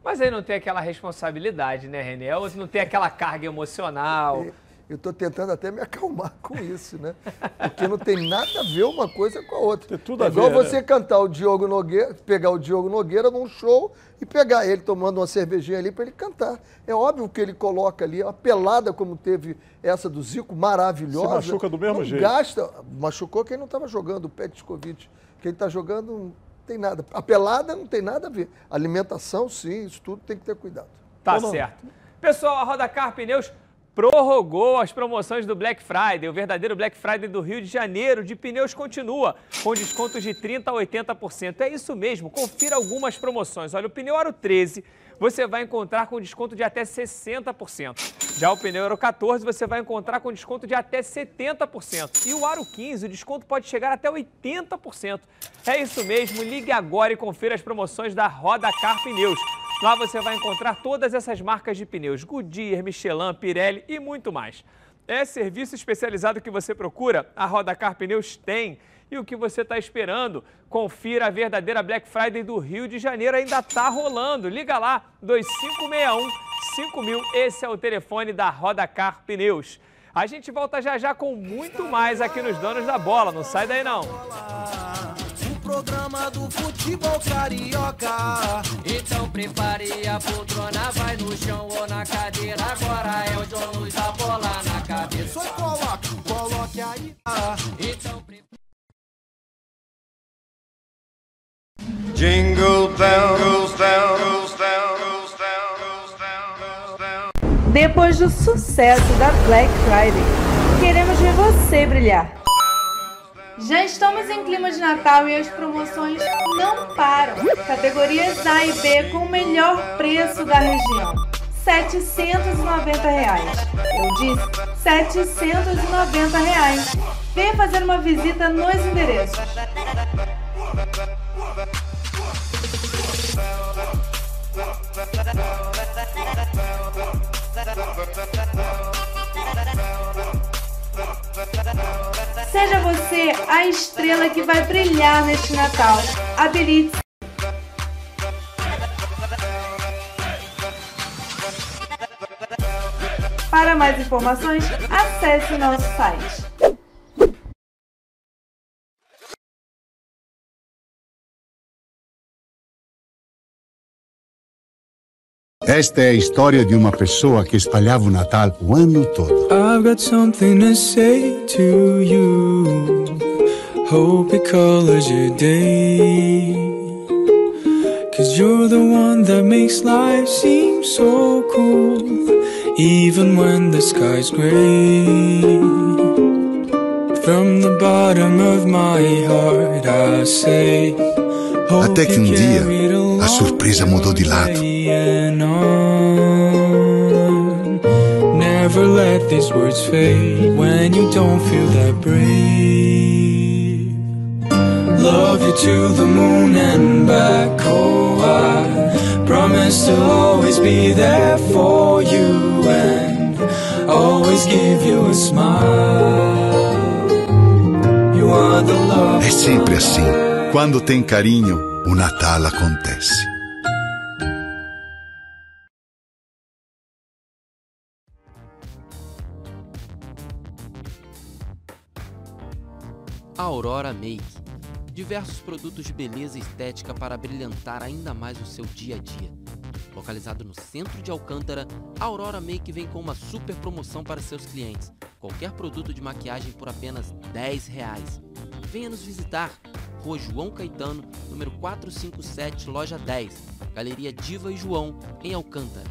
Mas aí não tem aquela responsabilidade, né, René? Ou não tem aquela carga emocional. Eu estou tentando até me acalmar com isso, né? Porque não tem nada a ver uma coisa com a outra. Tem tudo é a igual ver, você né? cantar o Diogo Nogueira, pegar o Diogo Nogueira num show e pegar ele tomando uma cervejinha ali para ele cantar. É óbvio que ele coloca ali, a pelada como teve essa do Zico, maravilhosa. Se machuca do mesmo não jeito. Gasta, machucou quem não estava jogando, o Petkovic. Quem está jogando não tem nada. A pelada não tem nada a ver. Alimentação, sim, isso tudo tem que ter cuidado. Tá certo. Pessoal, a Roda Car Pneus prorrogou as promoções do Black Friday. O verdadeiro Black Friday do Rio de Janeiro de pneus continua, com descontos de 30% a 80%. É isso mesmo, confira algumas promoções. Olha, o pneu Aro 13 você vai encontrar com desconto de até 60%. Já o pneu Aro 14 você vai encontrar com desconto de até 70%. E o Aro 15, o desconto pode chegar até 80%. É isso mesmo, ligue agora e confira as promoções da Roda Car Pneus. Lá você vai encontrar todas essas marcas de pneus, Goodyear, Michelin, Pirelli e muito mais. É serviço especializado que você procura? A Rodacar Pneus tem. E o que você está esperando? Confira a verdadeira Black Friday do Rio de Janeiro, ainda está rolando. Liga lá, 2561 5000. Esse é o telefone da Rodacar Pneus. A gente volta já já com muito mais aqui nos Donos da Bola. Não sai daí não programa do futebol carioca. Então prepare a poltrona, vai no chão ou na cadeira. Agora é o dono da bola na cabeça. Só coloque, coloque aí. Então prepare. Jingle bells, bells, bells, bells, bells. Depois do sucesso da Black Friday, queremos ver você brilhar. Já estamos em clima de Natal e as promoções não param. Categorias A e B com o melhor preço da região. 790 reais. Eu disse 790 reais. Venha fazer uma visita nos endereços. Seja você a estrela que vai brilhar neste Natal. Habilite. Para mais informações, acesse nosso site. Esta é a história de uma pessoa que espalhava o Natal o ano todo. I've got something to say to you. Hope it colors your day. Cause you're the one that makes life seem so cool. Even when the sky's gray. From the bottom of my heart I say. Até que um dia a surpresa mudou de lado. Never let these words fade when you don't feel that brave. Love you to the moon and back. Oh, I promise to always be there for you and always give you a smile. You are the love. É sempre assim. Quando tem carinho, o Natal acontece. Aurora Make. Diversos produtos de beleza estética para brilhantar ainda mais o seu dia a dia. Localizado no centro de Alcântara, a Aurora Make vem com uma super promoção para seus clientes. Qualquer produto de maquiagem por apenas 10 reais. Venha nos visitar. Rua João Caetano, número 457, loja 10, Galeria Diva e João, em Alcântara.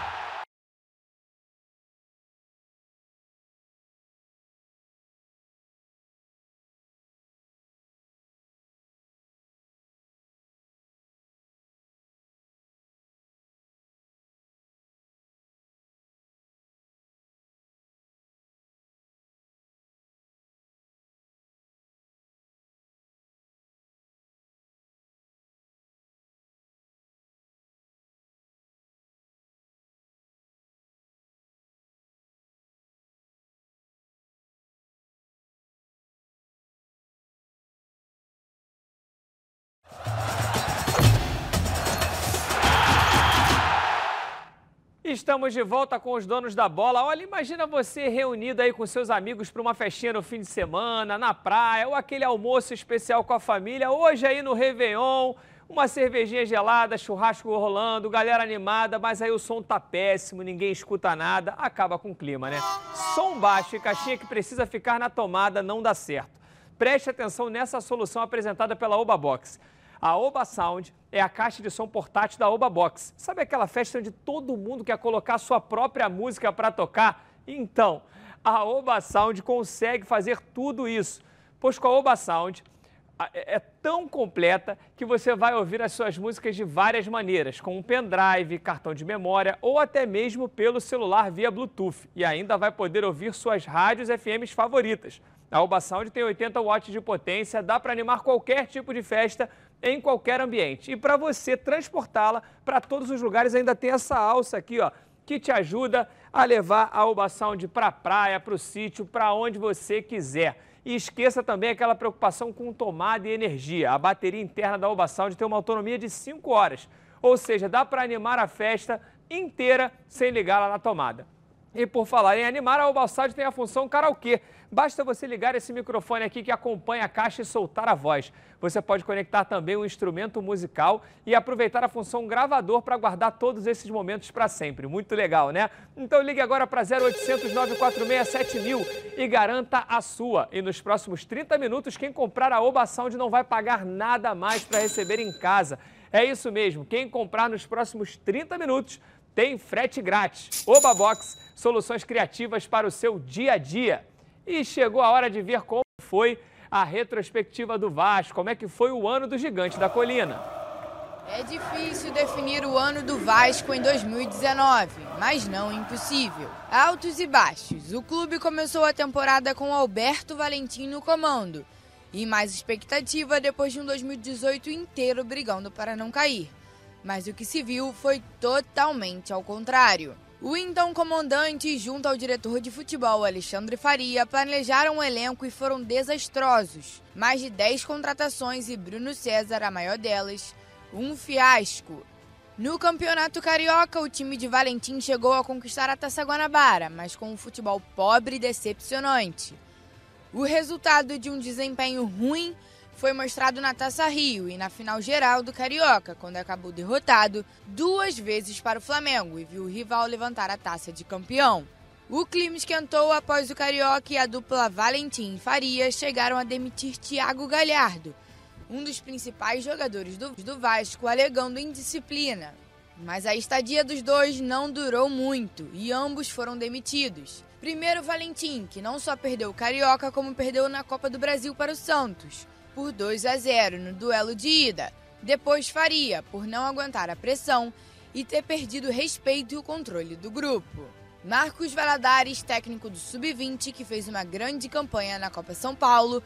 Estamos de volta com os donos da bola. Olha, imagina você reunido aí com seus amigos para uma festinha no fim de semana, na praia, ou aquele almoço especial com a família, hoje aí no Réveillon, uma cervejinha gelada, churrasco rolando, galera animada, mas aí o som tá péssimo, ninguém escuta nada, acaba com o clima, né? Som baixo e caixinha que precisa ficar na tomada não dá certo. Preste atenção nessa solução apresentada pela Oba Box. A Oba Sound é a caixa de som portátil da Oba Box. Sabe aquela festa onde todo mundo quer colocar sua própria música para tocar? Então, a Oba Sound consegue fazer tudo isso. Pois com a Oba Sound é é tão completa que você vai ouvir as suas músicas de várias maneiras, com um pendrive, cartão de memória ou até mesmo pelo celular via Bluetooth. E ainda vai poder ouvir suas rádios FMs favoritas. A Oba Sound tem 80 watts de potência, dá para animar qualquer tipo de festa em qualquer ambiente. E para você transportá-la para todos os lugares, ainda tem essa alça aqui, ó, que te ajuda a levar a Oba Sound para a praia, para o sítio, para onde você quiser. E esqueça também aquela preocupação com tomada e energia. A bateria interna da Oba Sound tem uma autonomia de 5 horas, ou seja, dá para animar a festa inteira sem ligá-la na tomada. E por falar em animar, a Sound tem a função karaokê. Basta você ligar esse microfone aqui que acompanha a caixa e soltar a voz. Você pode conectar também um instrumento musical e aproveitar a função gravador para guardar todos esses momentos para sempre. Muito legal, né? Então ligue agora para 0800 946 7000 e garanta a sua. E nos próximos 30 minutos, quem comprar a Oba Sound não vai pagar nada mais para receber em casa. É isso mesmo, quem comprar nos próximos 30 minutos tem frete grátis. Oba Box, soluções criativas para o seu dia a dia. E chegou a hora de ver como foi a retrospectiva do Vasco, como é que foi o ano do Gigante da Colina. É difícil definir o ano do Vasco em 2019, mas não impossível. Altos e baixos. O clube começou a temporada com Alberto Valentim no comando e mais expectativa depois de um 2018 inteiro brigando para não cair. Mas o que se viu foi totalmente ao contrário. O então comandante, junto ao diretor de futebol Alexandre Faria, planejaram um elenco e foram desastrosos. Mais de 10 contratações e Bruno César, a maior delas, um fiasco. No Campeonato Carioca, o time de Valentim chegou a conquistar a Taça Guanabara, mas com um futebol pobre e decepcionante. O resultado de um desempenho ruim foi mostrado na Taça Rio e na final geral do Carioca, quando acabou derrotado duas vezes para o Flamengo e viu o rival levantar a taça de campeão. O clima esquentou após o Carioca e a dupla Valentim e Faria chegaram a demitir Thiago Galhardo, um dos principais jogadores do, do Vasco, alegando indisciplina. Mas a estadia dos dois não durou muito e ambos foram demitidos. Primeiro Valentim, que não só perdeu o Carioca, como perdeu na Copa do Brasil para o Santos, por 2 a 0 no duelo de ida. Depois Faria, por não aguentar a pressão e ter perdido o respeito e o controle do grupo. Marcos Valadares, técnico do Sub-20, que fez uma grande campanha na Copa São Paulo,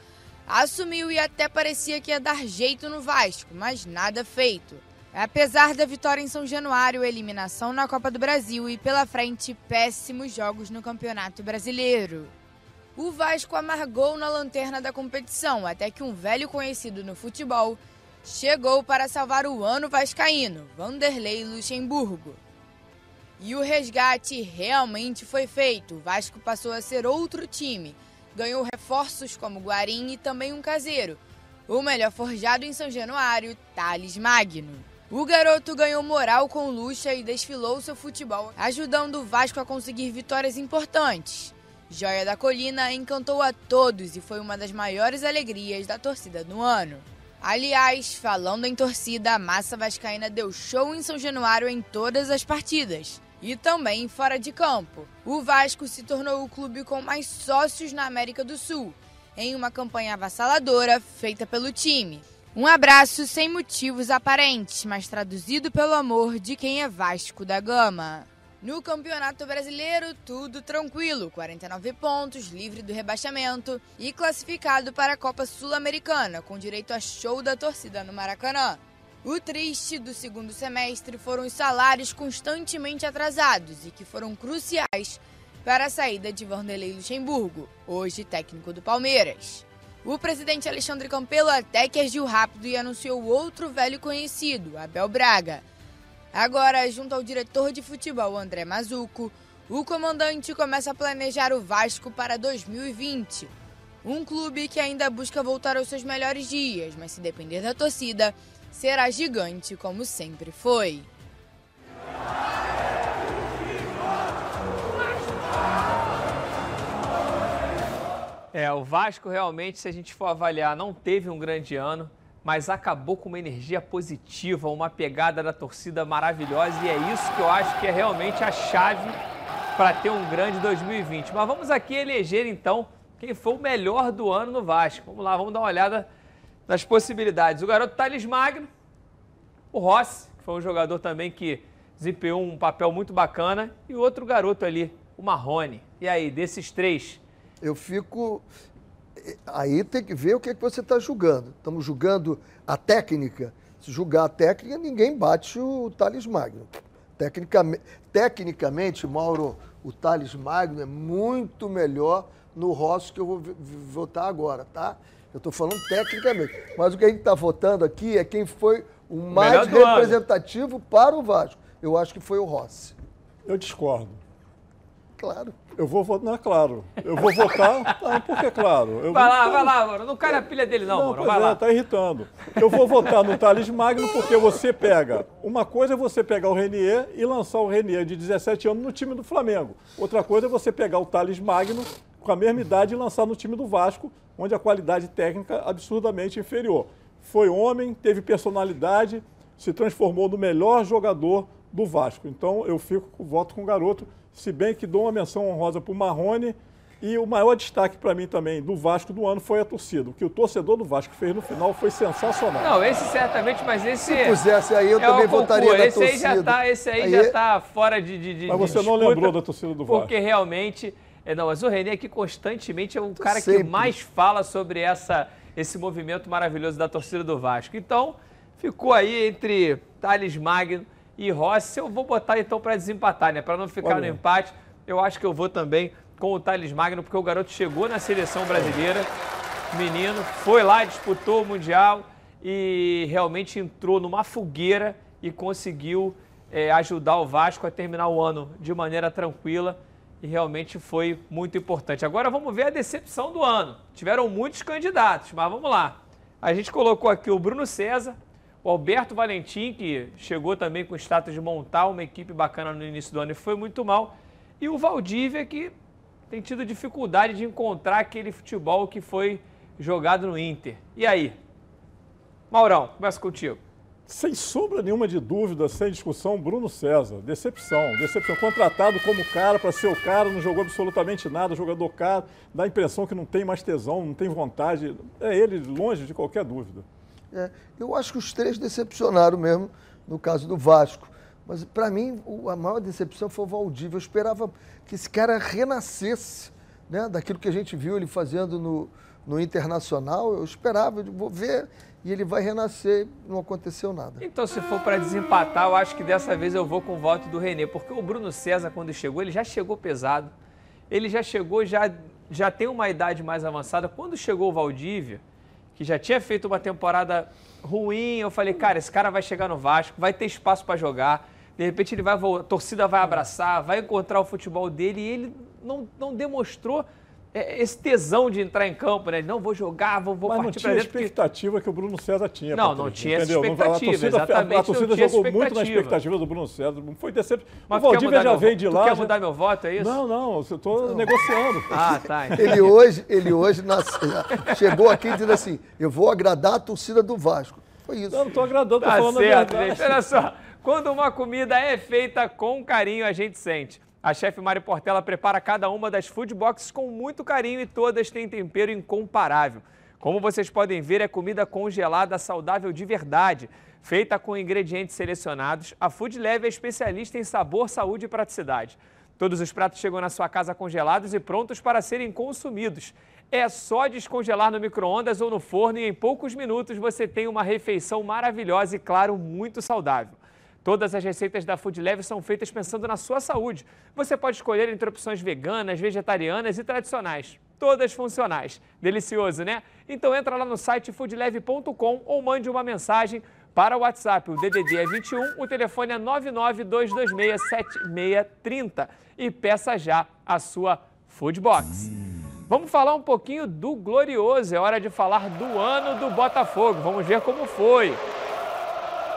assumiu e até parecia que ia dar jeito no Vasco, mas nada feito. Apesar da vitória em São Januário, eliminação na Copa do Brasil e pela frente péssimos jogos no Campeonato Brasileiro. O Vasco amargou na lanterna da competição até que um velho conhecido no futebol chegou para salvar o ano vascaíno, Vanderlei Luxemburgo. E o resgate realmente foi feito. O Vasco passou a ser outro time. Ganhou reforços como Guarim e também um caseiro. O melhor forjado em São Januário, Thales Magno. O garoto ganhou moral com luxa e desfilou seu futebol, ajudando o Vasco a conseguir vitórias importantes. Joia da Colina encantou a todos e foi uma das maiores alegrias da torcida do ano. Aliás, falando em torcida, a massa vascaína deu show em São Januário em todas as partidas. E também fora de campo. O Vasco se tornou o clube com mais sócios na América do Sul, em uma campanha avassaladora feita pelo time. Um abraço sem motivos aparentes, mas traduzido pelo amor de quem é Vasco da Gama. No Campeonato Brasileiro, tudo tranquilo, 49 pontos, livre do rebaixamento e classificado para a Copa Sul-Americana, com direito a show da torcida no Maracanã. O triste do segundo semestre foram os salários constantemente atrasados e que foram cruciais para a saída de Vanderlei Luxemburgo, hoje técnico do Palmeiras. O presidente Alexandre Campelo até que agiu rápido e anunciou outro velho conhecido, Abel Braga. Agora, junto ao diretor de futebol André Mazuco, o comandante começa a planejar o Vasco para 2020. Um clube que ainda busca voltar aos seus melhores dias, mas se depender da torcida, será gigante como sempre foi. É, o Vasco realmente, se a gente for avaliar, não teve um grande ano, mas acabou com uma energia positiva, uma pegada da torcida maravilhosa e é isso que eu acho que é realmente a chave para ter um grande 2020. Mas vamos aqui eleger então quem foi o melhor do ano no Vasco. Vamos lá, vamos dar uma olhada nas possibilidades. O garoto Thales Magno, o Rossi, que foi um jogador também que desempenhou um papel muito bacana, e outro garoto ali, o Marrone. E aí, desses três, Eu fico. Aí tem que ver o que, é que você está julgando. Estamos julgando a técnica. Se julgar a técnica, ninguém bate o Thales Magno. Tecnicamente, tecnicamente, Mauro, o Thales Magno é muito melhor no Rossi que eu vou votar agora, tá? Eu estou falando tecnicamente. Mas o que a gente está votando aqui é quem foi o mais do ano. representativo para o Vasco. Eu acho que foi o Rossi. Eu discordo. Claro. Eu vou votar, não é claro. Eu vou votar, não, porque é claro. Eu vai lá, vai lá, mano. Não cai na pilha dele não, mano. pois Vai é, lá. tá irritando. Eu vou votar no Thales Magno porque você pega. Uma coisa é você pegar o Renier e lançar o Renier de 17 anos no time do Flamengo. Outra coisa é você pegar o Thales Magno com a mesma idade e lançar no time do Vasco, onde a qualidade técnica é absurdamente inferior. Foi homem, teve personalidade, se transformou no melhor jogador do Vasco. Então eu fico com voto com o garoto, se bem que dou uma menção honrosa para o Marrone. E o maior destaque para mim também do Vasco do ano foi a torcida. O que o torcedor do Vasco fez no final foi sensacional. Não, esse certamente, mas esse. Se pusesse aí, eu é também votaria na esse Aí já torcida. tá, esse aí, Aí já é- tá fora de, de, de Mas de você não lembrou da torcida do Vasco. Porque realmente. É, não, mas o René aqui constantemente é o cara Sempre. que mais fala sobre essa, esse movimento maravilhoso da torcida do Vasco. Então, ficou aí entre Thales Magno e Rossi. Eu vou botar então para desempatar, né? Para não ficar no empate. Eu acho que eu vou também com o Thales Magno, porque o garoto chegou na seleção brasileira, menino, foi lá, disputou o Mundial e realmente entrou numa fogueira e conseguiu eh, ajudar o Vasco a terminar o ano de maneira tranquila e realmente foi muito importante. Agora vamos ver a decepção do ano. Tiveram muitos candidatos, mas vamos lá. A gente colocou aqui o Bruno César, o Alberto Valentim, que chegou também com o status de montar uma equipe bacana no início do ano e foi muito mal, e o Valdívia, que tem tido dificuldade de encontrar aquele futebol que foi jogado no Inter. E aí? Maurão, começa contigo. Sem sombra nenhuma de dúvida, sem discussão, Bruno César. Decepção. Decepção. Contratado como cara para ser o cara, não jogou absolutamente nada, jogador caro, dá a impressão que não tem mais tesão, não tem vontade. É ele longe de qualquer dúvida. É, eu acho que os três decepcionaram mesmo, no caso do Vasco. Mas para mim, a maior decepção foi o Valdívia. Eu esperava que esse cara renascesse, né? Daquilo que a gente viu ele fazendo no, no Internacional. Eu esperava, eu vou ver, e ele vai renascer. Não aconteceu nada. Então, se for para desempatar, eu acho que dessa vez eu vou com o voto do Renê, porque o Bruno César, quando chegou, ele já chegou pesado. Ele já chegou, já, já tem uma idade mais avançada. Quando chegou o Valdívia, que já tinha feito uma temporada ruim, eu falei, cara, esse cara vai chegar no Vasco, vai ter espaço para jogar. De repente ele vai a torcida vai abraçar, vai encontrar o futebol dele e ele não, não demonstrou esse tesão de entrar em campo, né? Não vou jogar, vou, vou Mas não partir tinha para a dentro. porque- expectativa que o Bruno César tinha. Não, não tinha essa entendeu? Não- expectativa, A torcida, exatamente, a não torcida tinha jogou muito na expectativa. do Bruno César. Foi decepção. Mas o tu Valdívia já voto? de Tu lá. quer já- mudar meu voto, é isso? Não, não, eu estou negociando. Ah, tá. Ele hoje, ele hoje nas- chegou aqui dizendo assim: eu vou agradar a torcida do Vasco. Foi isso. Eu não estou agradando, estou Tá falando a certo, verdade. gente. Olha só. Quando uma comida é feita com carinho, a gente sente. A chefe Mari Portela prepara cada uma das food boxes com muito carinho e todas têm tempero incomparável. Como vocês podem ver, é comida congelada saudável de verdade. Feita com ingredientes selecionados, a Food Leve é especialista em sabor, saúde e praticidade. Todos os pratos chegam na sua casa congelados e prontos para serem consumidos. É só descongelar no micro-ondas ou no forno e em poucos minutos você tem uma refeição maravilhosa e, claro, muito saudável. Todas as receitas da Food Leve são feitas pensando na sua saúde. Você pode escolher entre opções veganas, vegetarianas e tradicionais. Todas funcionais. Delicioso, né? Então entra lá no site foodleve.com ou mande uma mensagem Para o WhatsApp, o DDD é 21, o telefone é 992267630 e peça já a sua Foodbox. Vamos falar um pouquinho do Glorioso, é hora de falar do ano do Botafogo. Vamos ver como foi.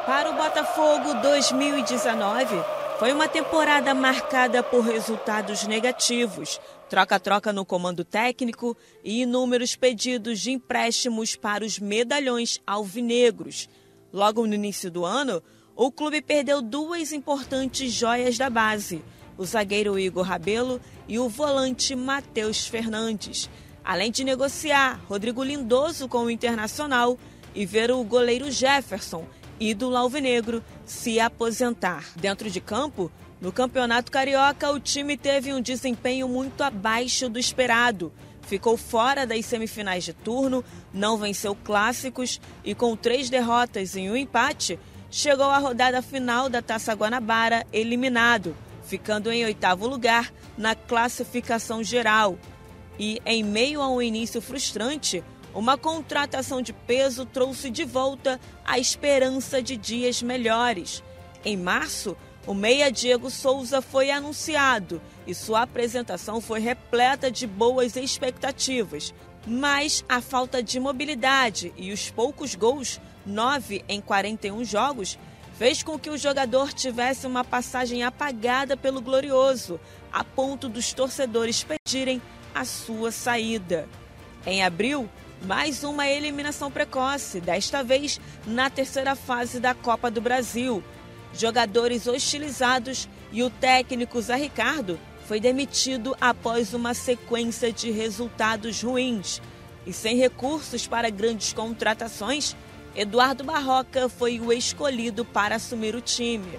Para o Botafogo 2019, foi uma temporada marcada por resultados negativos, troca-troca no comando técnico e inúmeros pedidos de empréstimos para os medalhões alvinegros. Logo no início do ano, o clube perdeu duas importantes joias da base, o zagueiro Igor Rabelo e o volante Matheus Fernandes. Além de negociar Rodrigo Lindoso com o Internacional e ver o goleiro Jefferson, ídolo alvinegro, se aposentar. Dentro de campo, no Campeonato Carioca, o time teve um desempenho muito abaixo do esperado. Ficou fora das semifinais de turno, não venceu clássicos e, com três derrotas e um empate, chegou à rodada final da Taça Guanabara eliminado, ficando em oitavo lugar na classificação geral. E, em meio a um início frustrante, uma contratação de peso trouxe de volta a esperança de dias melhores. Em março, o meia Diego Souza foi anunciado e sua apresentação foi repleta de boas expectativas. Mas a falta de mobilidade e os poucos gols, 9 em 41 jogos, fez com que o jogador tivesse uma passagem apagada pelo Glorioso, a ponto dos torcedores pedirem a sua saída. Em abril, mais uma eliminação precoce, desta vez na terceira fase da Copa do Brasil. Jogadores hostilizados e o técnico Zé Ricardo foi demitido após uma sequência de resultados ruins. E sem recursos para grandes contratações, Eduardo Barroca foi o escolhido para assumir o time.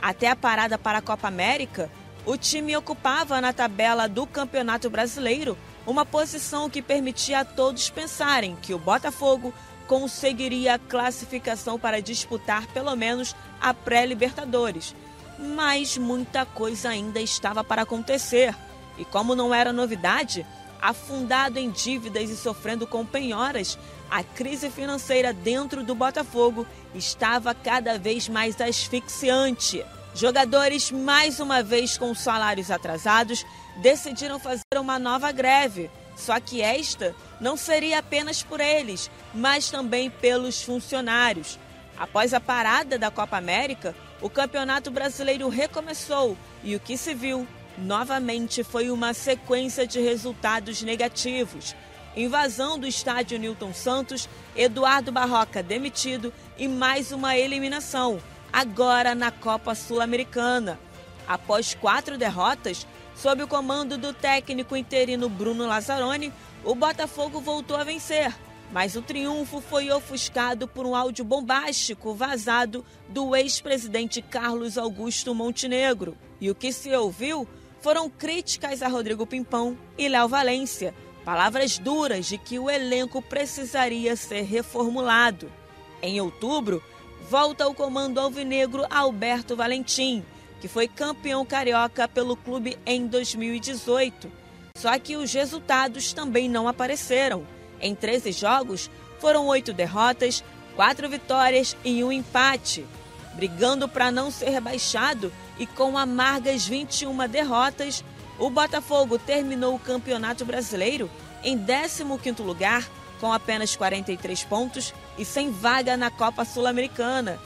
Até a parada para a Copa América, o time ocupava na tabela do Campeonato Brasileiro uma posição que permitia a todos pensarem que o Botafogo conseguiria a classificação para disputar pelo menos a pré-Libertadores. Mas muita coisa ainda estava para acontecer. E como não era novidade, afundado em dívidas e sofrendo com penhoras, a crise financeira dentro do Botafogo estava cada vez mais asfixiante. Jogadores, mais uma vez com salários atrasados, decidiram fazer uma nova greve. Só que esta não seria apenas por eles, mas também pelos funcionários. Após a parada da Copa América, o Campeonato Brasileiro recomeçou e o que se viu novamente foi uma sequência de resultados negativos. Invasão do estádio Newton Santos, Eduardo Barroca demitido e mais uma eliminação, agora na Copa Sul-Americana. Após quatro derrotas, Sob o comando do técnico interino Bruno Lazzaroni, o Botafogo voltou a vencer, mas o triunfo foi ofuscado por um áudio bombástico vazado do ex-presidente Carlos Augusto Montenegro. E o que se ouviu foram críticas a Rodrigo Pimpão e Léo Valência, palavras duras de que o elenco precisaria ser reformulado. Em outubro, volta ao comando alvinegro Alberto Valentim, que foi campeão carioca pelo clube em 2018. Só que os resultados também não apareceram. Em 13 jogos, foram oito derrotas, quatro vitórias e um empate. Brigando para não ser rebaixado e com amargas 21 derrotas, o Botafogo terminou o Campeonato Brasileiro em 15º lugar, com apenas 43 pontos e sem vaga na Copa Sul-Americana.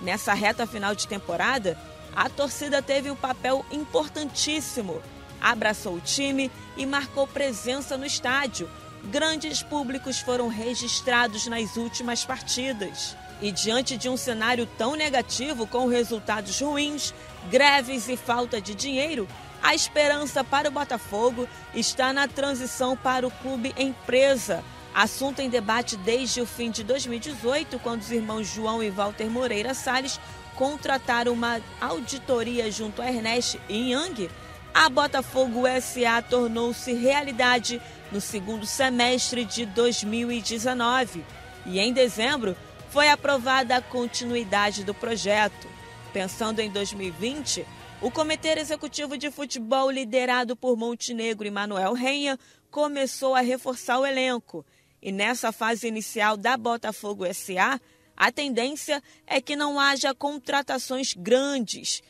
Nessa reta final de temporada, a torcida teve um papel importantíssimo. Abraçou o time e marcou presença no estádio. Grandes públicos foram registrados nas últimas partidas. E diante de um cenário tão negativo, com resultados ruins, greves e falta de dinheiro, a esperança para o Botafogo está na transição para o clube empresa. Assunto em debate desde o fim de 2018, quando os irmãos João e Walter Moreira Salles contratar uma auditoria junto a Ernest Young, a Botafogo SA tornou-se realidade no segundo semestre de 2019 e em dezembro foi aprovada a continuidade do projeto. Pensando em 2020, o Comitê Executivo de Futebol, liderado por Montenegro e Manuel Renha, começou a reforçar o elenco. E nessa fase inicial da Botafogo SA, a tendência é que não haja contratações grandes.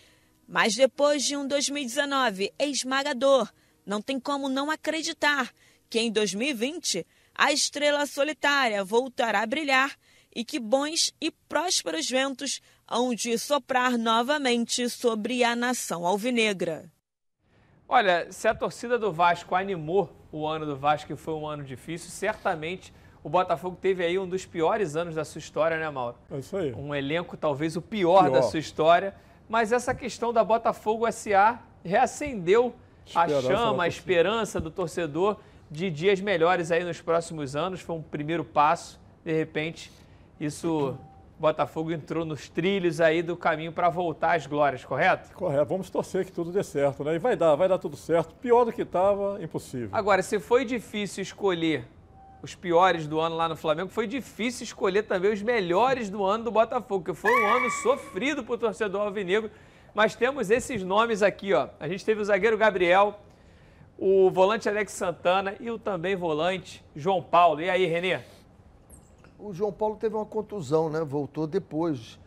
Mas depois de um 2019 esmagador, não tem como não acreditar que em 2020 a estrela solitária voltará a brilhar e que bons e prósperos ventos hão de soprar novamente sobre a nação alvinegra. Olha, se a torcida do Vasco animou o ano do Vasco, que foi um ano difícil, certamente o Botafogo teve aí um dos piores anos da sua história, né, Mauro? É isso aí. Um elenco talvez o pior, Pior. da sua história, mas essa questão da Botafogo SA reacendeu a Esperança chama, da a esperança do torcedor de dias melhores aí nos próximos anos. Foi um primeiro passo, de repente, isso Botafogo entrou nos trilhos aí do caminho para voltar às glórias, correto? Correto, vamos torcer que tudo dê certo, né? E vai dar, vai dar tudo certo. Pior do que estava, impossível. Agora, se foi difícil escolher os piores do ano lá no Flamengo, foi difícil escolher também os melhores do ano do Botafogo, que foi um ano sofrido para o torcedor alvinegro. Mas temos esses nomes aqui, ó. A gente teve o zagueiro Gabriel, o volante Alex Santana e o também volante João Paulo. E aí, Renê? O João Paulo teve uma contusão, né? Voltou depois.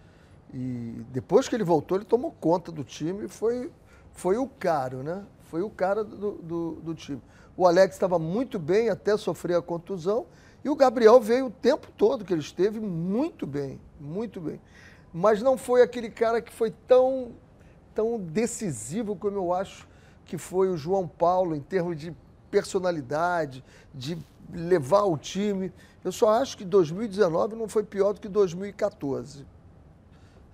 E depois que ele voltou, ele tomou conta do time e foi, foi o caro, né? Foi o cara do, do, do time. O Alex estava muito bem até sofrer a contusão. E o Gabriel veio o tempo todo que ele esteve muito bem, muito bem. Mas não foi aquele cara que foi tão, tão decisivo como eu acho que foi o João Paulo em termos de personalidade, de levar o time. Eu só acho que 2019 não foi pior do que 2014.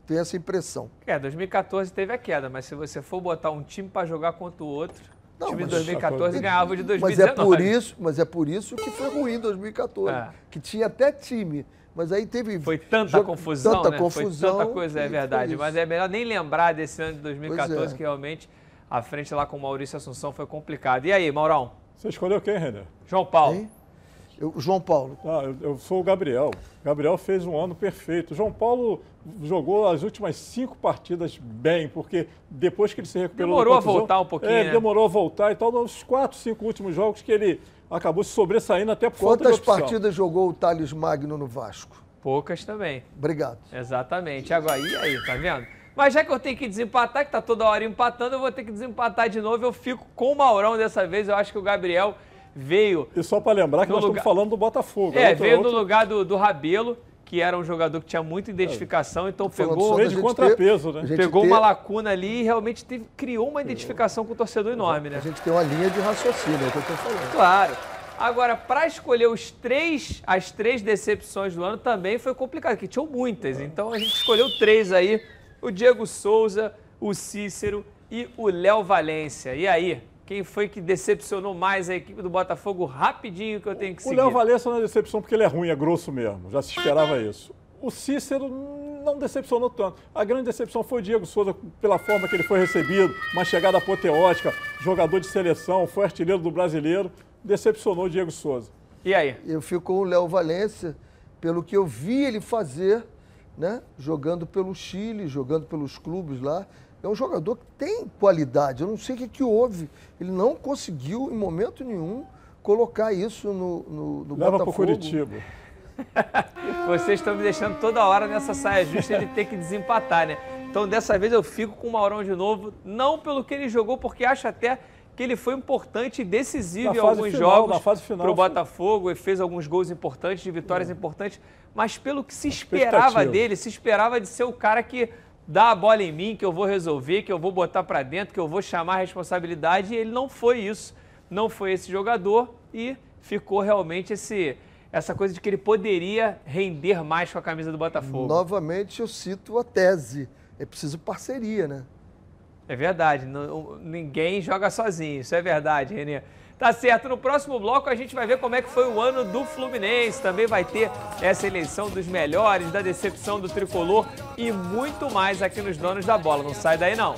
Tenho essa impressão. É, 2014 teve a queda, mas se você for botar um time para jogar contra o outro, o time de mas- 2014 ganhava o de Mas 2019. é por isso, mas é por isso que foi ruim 2014, É. que tinha até time, mas aí teve Foi tanta jogo- confusão, tanta né? confusão. Foi tanta coisa, é verdade. Mas é melhor nem lembrar desse ano de 2014, Pois é. que realmente a frente lá com o Maurício Assunção foi complicada. E aí, Maurão? Você escolheu quem, René? João Paulo. Hein? Eu, João Paulo. Ah, eu, eu sou o Gabriel. Gabriel fez um ano perfeito. João Paulo jogou as últimas cinco partidas bem, porque depois que ele se recuperou Demorou a contusão- voltar um pouquinho, É, né? demorou a voltar e tal. Nos quatro, cinco últimos jogos que ele acabou se sobressaindo até por Quantas partidas jogou o Thales Magno no Vasco? Poucas também. Obrigado. Exatamente. Agora, e aí, tá vendo? Mas já que eu tenho que desempatar, que tá toda hora empatando, eu vou ter que desempatar de novo. Eu fico com o Maurão dessa vez. Eu acho que o Gabriel veio. E só para lembrar que nós lugar- estamos falando do Botafogo. É, outro- veio outro- no lugar do, do Rabelo, que era um jogador que tinha muita identificação, então pegou. gente contrapeso, ter- né? Pegou ter- uma lacuna ali e realmente teve- criou uma identificação com o torcedor enorme, né? A gente tem uma linha de raciocínio, é o que eu estou falando. Claro. Agora, para escolher os três, as três decepções do ano também foi complicado, porque tinham muitas. Então a gente escolheu três aí: o Diego Souza, o Cícero e o Léo Valência. E aí, quem foi que decepcionou mais a equipe do Botafogo? Rapidinho que eu tenho que O seguir. Léo Valença não é decepção porque ele é ruim, é grosso mesmo. Já se esperava isso. O Cícero não decepcionou tanto. A grande decepção foi o Diego Souza pela forma que ele foi recebido, uma chegada apoteótica, jogador de seleção, foi artilheiro do brasileiro. Decepcionou o Diego Souza. E aí? Eu fico com o Léo Valência, pelo que eu vi ele fazer, né? Jogando pelo Chile, jogando pelos clubes lá. É um jogador que tem qualidade. Eu não sei o que, que houve. Ele não conseguiu, em momento nenhum, colocar isso no, no, no Leva para Botafogo. Curitiba. Vocês estão me deixando toda hora nessa saia justa de ter que desempatar, né? Então dessa vez eu fico com o Maurão de novo, não pelo que ele jogou, porque acho até que ele foi importante e decisivo Na em alguns final, jogos para o. Botafogo e fez alguns gols importantes, de vitórias importantes, mas pelo que se esperava dele, se esperava de ser o cara que dá a bola em mim, que eu vou resolver, que eu vou botar para dentro, que eu vou chamar a responsabilidade, e ele não foi isso, não foi esse jogador e ficou realmente esse essa coisa de que ele poderia render mais com a camisa do Botafogo. Novamente eu cito a tese. É preciso parceria, né? É verdade, não- ninguém joga sozinho, isso é verdade, Renê. Tá certo, no próximo bloco a gente vai ver como é que foi o ano do Fluminense, também vai ter essa eleição dos melhores, da decepção do Tricolor e muito mais aqui nos Donos da Bola, não sai daí não.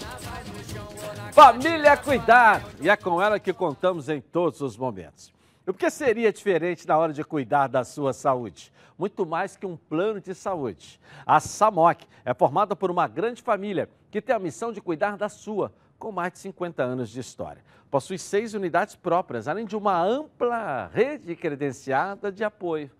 Família Cuidar! E é com ela que contamos em todos os momentos. E o que seria diferente na hora de cuidar da sua saúde? Muito mais que um plano de saúde. A SAMOC é formada por uma grande família que tem a missão de cuidar da sua, com mais de 50 anos de história. Possui seis unidades próprias, além de uma ampla rede credenciada de apoio.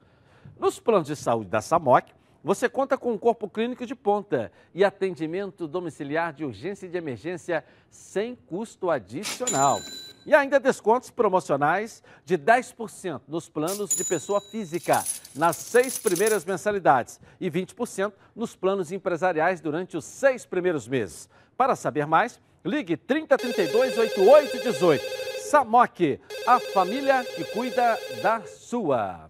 Nos planos de saúde da SAMOC, você conta com um corpo clínico de ponta e atendimento domiciliar de urgência e de emergência sem custo adicional. E ainda descontos promocionais de 10% nos planos de pessoa física nas seis primeiras mensalidades e 20% nos planos empresariais durante os seis primeiros meses. Para saber mais, ligue 3032 8818. Samok, a família que cuida da sua.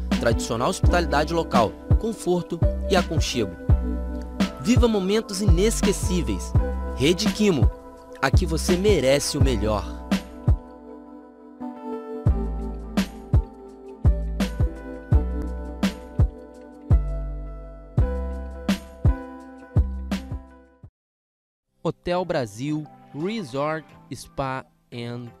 tradicional hospitalidade local, conforto e aconchego. Viva momentos inesquecíveis. Rede Quimo. Aqui você merece o melhor. Hotel Brasil Resort Spa and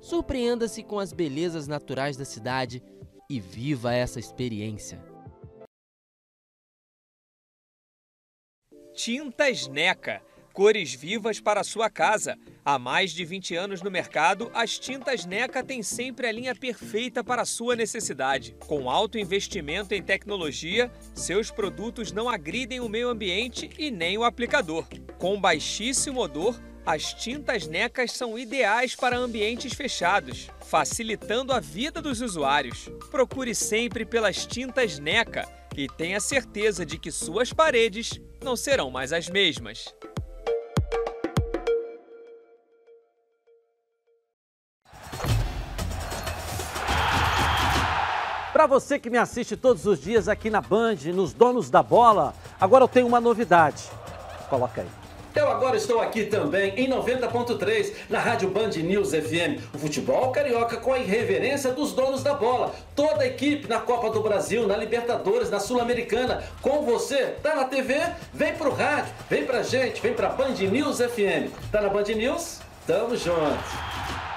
Surpreenda-se com as belezas naturais da cidade e viva essa experiência. Tintas Neca. Cores vivas para a sua casa. Há mais de 20 anos no mercado, as tintas NECA têm sempre a linha perfeita para a sua necessidade. Com alto investimento em tecnologia, seus produtos não agridem o meio ambiente e nem o aplicador. Com baixíssimo odor, as tintas NECAs são ideais para ambientes fechados, facilitando a vida dos usuários. Procure sempre pelas tintas NECA e tenha certeza de que suas paredes não serão mais as mesmas. Para você que me assiste todos os dias aqui na Band, nos Donos da Bola, agora eu tenho uma novidade. Coloca aí. Eu agora estou aqui também em 90.3 na Rádio Band News FM. O futebol carioca com a irreverência dos donos da bola. Toda a equipe na Copa do Brasil, na Libertadores, na Sul-Americana. Com você, tá na TV? Vem pro rádio, vem pra gente, vem pra Band News FM. Tá na Band News? Tamo junto.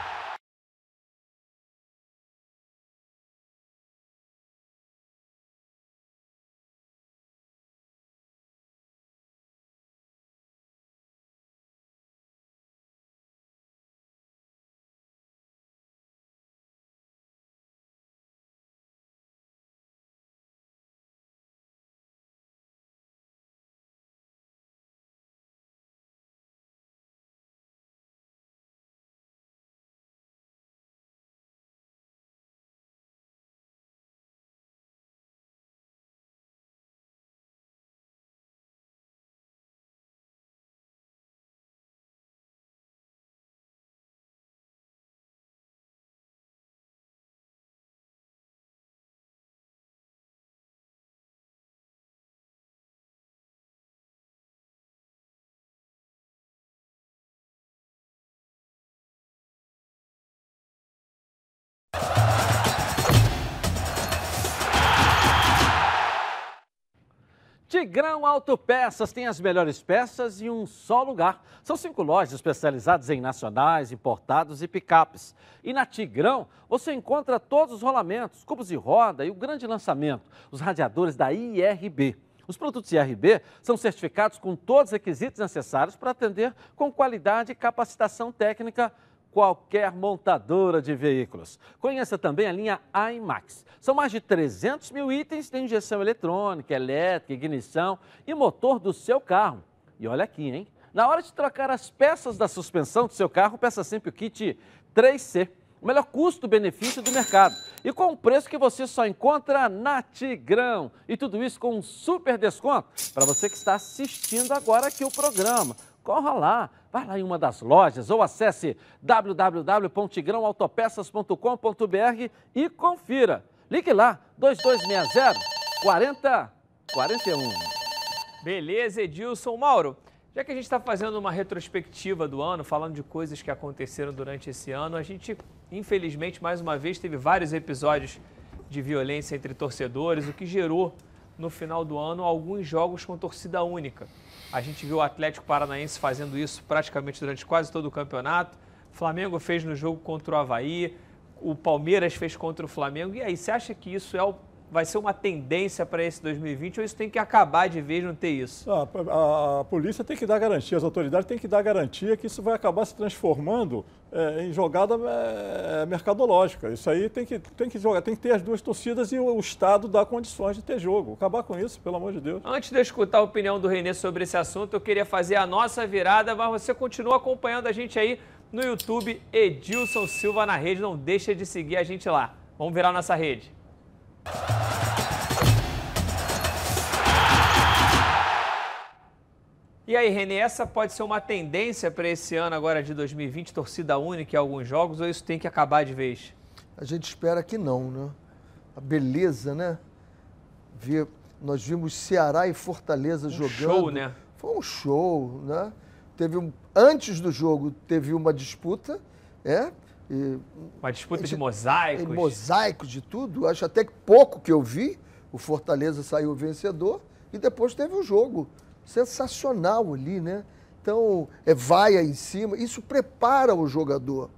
Tigrão Autopeças tem as melhores peças em um só lugar. São cinco lojas especializadas em nacionais, importados e picapes. E na Tigrão você encontra todos os rolamentos, cubos de roda e o grande lançamento, os radiadores da IRB. Os produtos IRB são certificados com todos os requisitos necessários para atender com qualidade e capacitação técnica qualquer montadora de veículos. Conheça também a linha IMAX. São mais de 300 mil itens de injeção eletrônica, elétrica, ignição e motor do seu carro. E olha aqui, hein? Na hora de trocar as peças da suspensão do seu carro, peça sempre o kit 3C. O melhor custo-benefício do mercado. E com um preço que você só encontra na Tigrão. E tudo isso com um super desconto para você que está assistindo agora aqui o programa. Corra lá, vá lá em uma das lojas ou acesse www.tigrãoautopeças.com.br e confira. Ligue lá, 2260 4041. Beleza, Edilson. Mauro, já que a gente está fazendo uma retrospectiva do ano, falando de coisas que aconteceram durante esse ano, a gente, infelizmente, mais uma vez, teve vários episódios de violência entre torcedores, o que gerou, no final do ano, alguns jogos com torcida única. A gente viu o Atlético Paranaense fazendo isso praticamente durante quase todo o campeonato. O Flamengo fez no jogo contra o Havaí, o Palmeiras fez contra o Flamengo. E aí, você acha que isso é o vai ser uma tendência para esse 2020 ou isso tem que acabar de vez não ter isso? Ah, a, a, polícia tem que dar garantia, as autoridades têm que dar garantia que isso vai acabar se transformando é, em jogada é, mercadológica. Isso aí tem que, tem que jogar, tem que ter as duas torcidas e o, o Estado dar condições de ter jogo. Acabar com isso, pelo amor de Deus. Antes de eu escutar a opinião do Renê sobre esse assunto, eu queria fazer a nossa virada, mas você continua acompanhando a gente aí no YouTube, Edilson Silva na rede. Não deixa de seguir a gente lá. Vamos virar nossa rede. E aí, Renê, essa pode ser uma tendência para esse ano agora de 2020, torcida única em alguns jogos, ou isso tem que acabar de vez? A gente espera que não, né? A beleza, né? Ver, nós vimos Ceará e Fortaleza um jogando. Show, né? Foi um show, né? Teve um, antes do jogo teve uma disputa, é? E, uma disputa de mosaicos. Mosaicos de tudo. Acho até que pouco que eu vi, o Fortaleza saiu vencedor e depois teve o jogo sensacional ali, né? Então, é vaia em cima, isso prepara o jogador.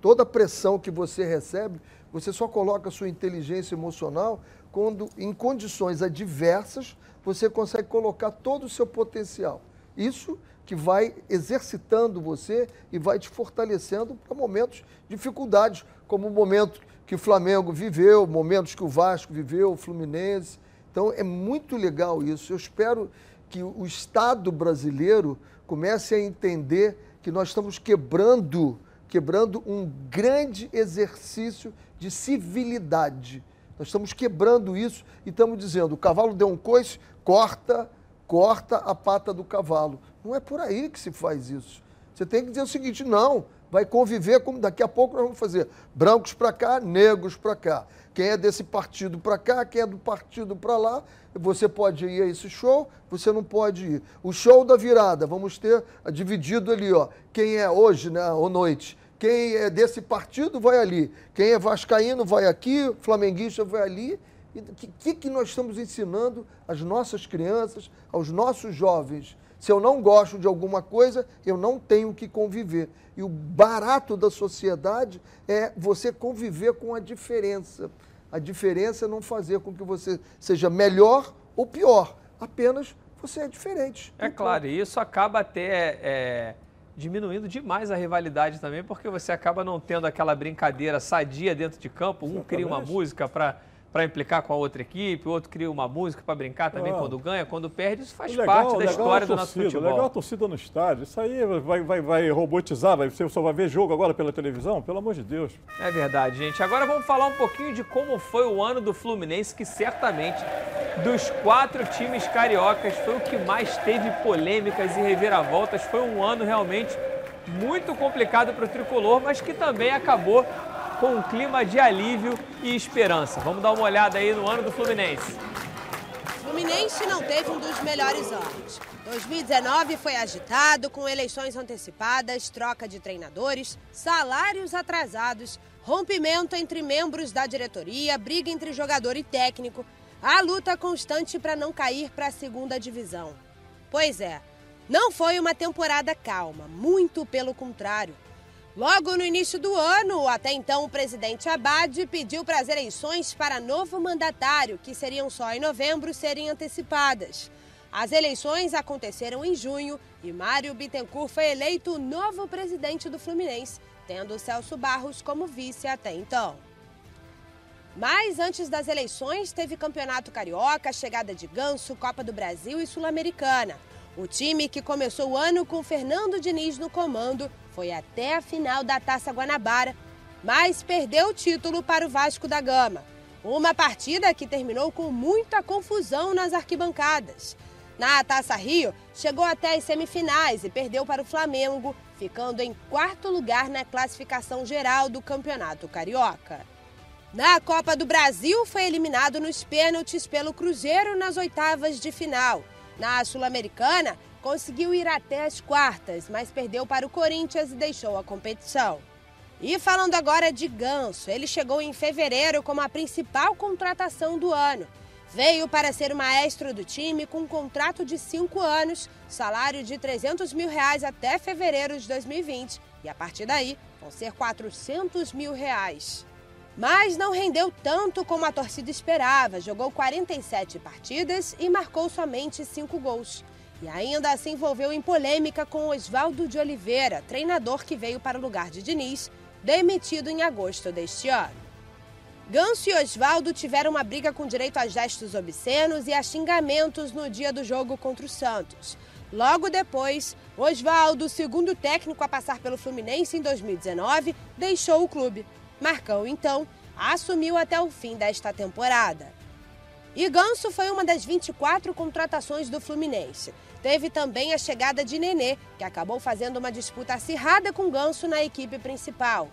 Toda a pressão que você recebe, você só coloca a sua inteligência emocional quando, em condições adversas, você consegue colocar todo o seu potencial. Isso que vai exercitando você e vai te fortalecendo para momentos de dificuldades, como o momento que o Flamengo viveu, momentos que o Vasco viveu, o Fluminense. Então é muito legal isso. Eu espero que o Estado brasileiro comece a entender que nós estamos quebrando, quebrando um grande exercício de civilidade. Nós estamos quebrando isso e estamos dizendo, o cavalo deu um coice, corta, corta a pata do cavalo. Não é por aí que se faz isso. Você tem que dizer o seguinte, não, vai conviver como daqui a pouco nós vamos fazer brancos para cá, negros para cá. Quem é desse partido para cá, quem é do partido para lá, você pode ir a esse show, você não pode ir. O show da virada, vamos ter dividido ali, ó. Quem é hoje, né, ou noite, quem é desse partido vai ali. Quem é vascaíno vai aqui, flamenguista vai ali. O que, que nós estamos ensinando às nossas crianças, aos nossos jovens? Se eu não gosto de alguma coisa, eu não tenho que conviver. E o barato da sociedade é você conviver com a diferença. A diferença é não fazer com que você seja melhor ou pior. Apenas você é diferente. É claro, e isso acaba até é, diminuindo demais a rivalidade também, porque você acaba não tendo aquela brincadeira sadia dentro de campo. Um cria uma música para para implicar com a outra equipe, o outro cria uma música para brincar também ah. quando ganha, quando perde, isso faz legal, parte da história do nosso futebol. Legal a torcida no estádio, isso aí vai, vai, vai robotizar, vai, você só vai ver jogo agora pela televisão, pelo amor de Deus. É verdade, gente. Agora vamos falar um pouquinho de como foi o ano do Fluminense, que certamente dos quatro times cariocas foi o que mais teve polêmicas e reviravoltas. Foi um ano realmente muito complicado para o tricolor, mas que também acabou com um clima de alívio e esperança. Vamos dar uma olhada aí no ano do Fluminense. Fluminense não teve um dos melhores anos. 2019 foi agitado, com eleições antecipadas, troca de treinadores, salários atrasados, rompimento entre membros da diretoria, briga entre jogador e técnico, a luta constante para não cair para a segunda divisão. Pois é, não foi uma temporada calma, muito pelo contrário. Logo no início do ano, até então o presidente Abad pediu para as eleições para novo mandatário, que seriam só em novembro, serem antecipadas. As eleições aconteceram em junho e Mário Bittencourt foi eleito novo presidente do Fluminense, tendo Celso Barros como vice até então. Mas antes das eleições, teve Campeonato Carioca, chegada de Ganso, Copa do Brasil e Sul-Americana. O time que começou o ano com Fernando Diniz no comando foi até a final da Taça Guanabara, mas perdeu o título para o Vasco da Gama. Uma partida que terminou com muita confusão nas arquibancadas. Na Taça Rio, chegou até as semifinais e perdeu para o Flamengo, ficando em quarto lugar na classificação geral do Campeonato Carioca. Na Copa do Brasil, foi eliminado nos pênaltis pelo Cruzeiro nas oitavas de final. Na Sul-Americana, conseguiu ir até as quartas, mas perdeu para o Corinthians e deixou a competição. E falando agora de Ganso, ele chegou em fevereiro como a principal contratação do ano. Veio para ser o maestro do time com um contrato de cinco anos, salário de 300 mil reais até fevereiro de 2020 e a partir daí vão ser 400 mil reais. Mas não rendeu tanto como a torcida esperava. Jogou 47 partidas e marcou somente cinco gols. E ainda se envolveu em polêmica com Oswaldo de Oliveira, treinador que veio para o lugar de Diniz, demitido em agosto deste ano. Ganso e Oswaldo tiveram uma briga com direito a gestos obscenos e a xingamentos no dia do jogo contra o Santos. Logo depois, Oswaldo, segundo técnico a passar pelo Fluminense em 2019, deixou o clube. Marcão, então, assumiu até o fim desta temporada. E Ganso foi uma das 24 contratações do Fluminense. Teve também a chegada de Nenê, que acabou fazendo uma disputa acirrada com Ganso na equipe principal.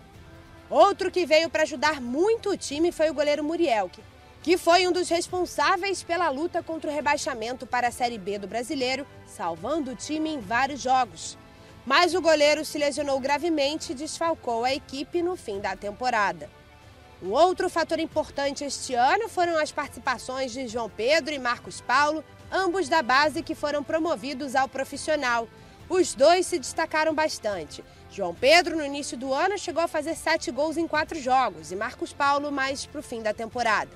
Outro que veio para ajudar muito o time foi o goleiro Muriel, que foi um dos responsáveis pela luta contra o rebaixamento para a Série B do Brasileiro, salvando o time em vários jogos. Mas o goleiro se lesionou gravemente e desfalcou a equipe no fim da temporada. Um outro fator importante este ano foram as participações de João Pedro e Marcos Paulo, ambos da base que foram promovidos ao profissional. Os dois se destacaram bastante. João Pedro, no início do ano, chegou a fazer sete gols em quatro jogos e Marcos Paulo mais para o fim da temporada.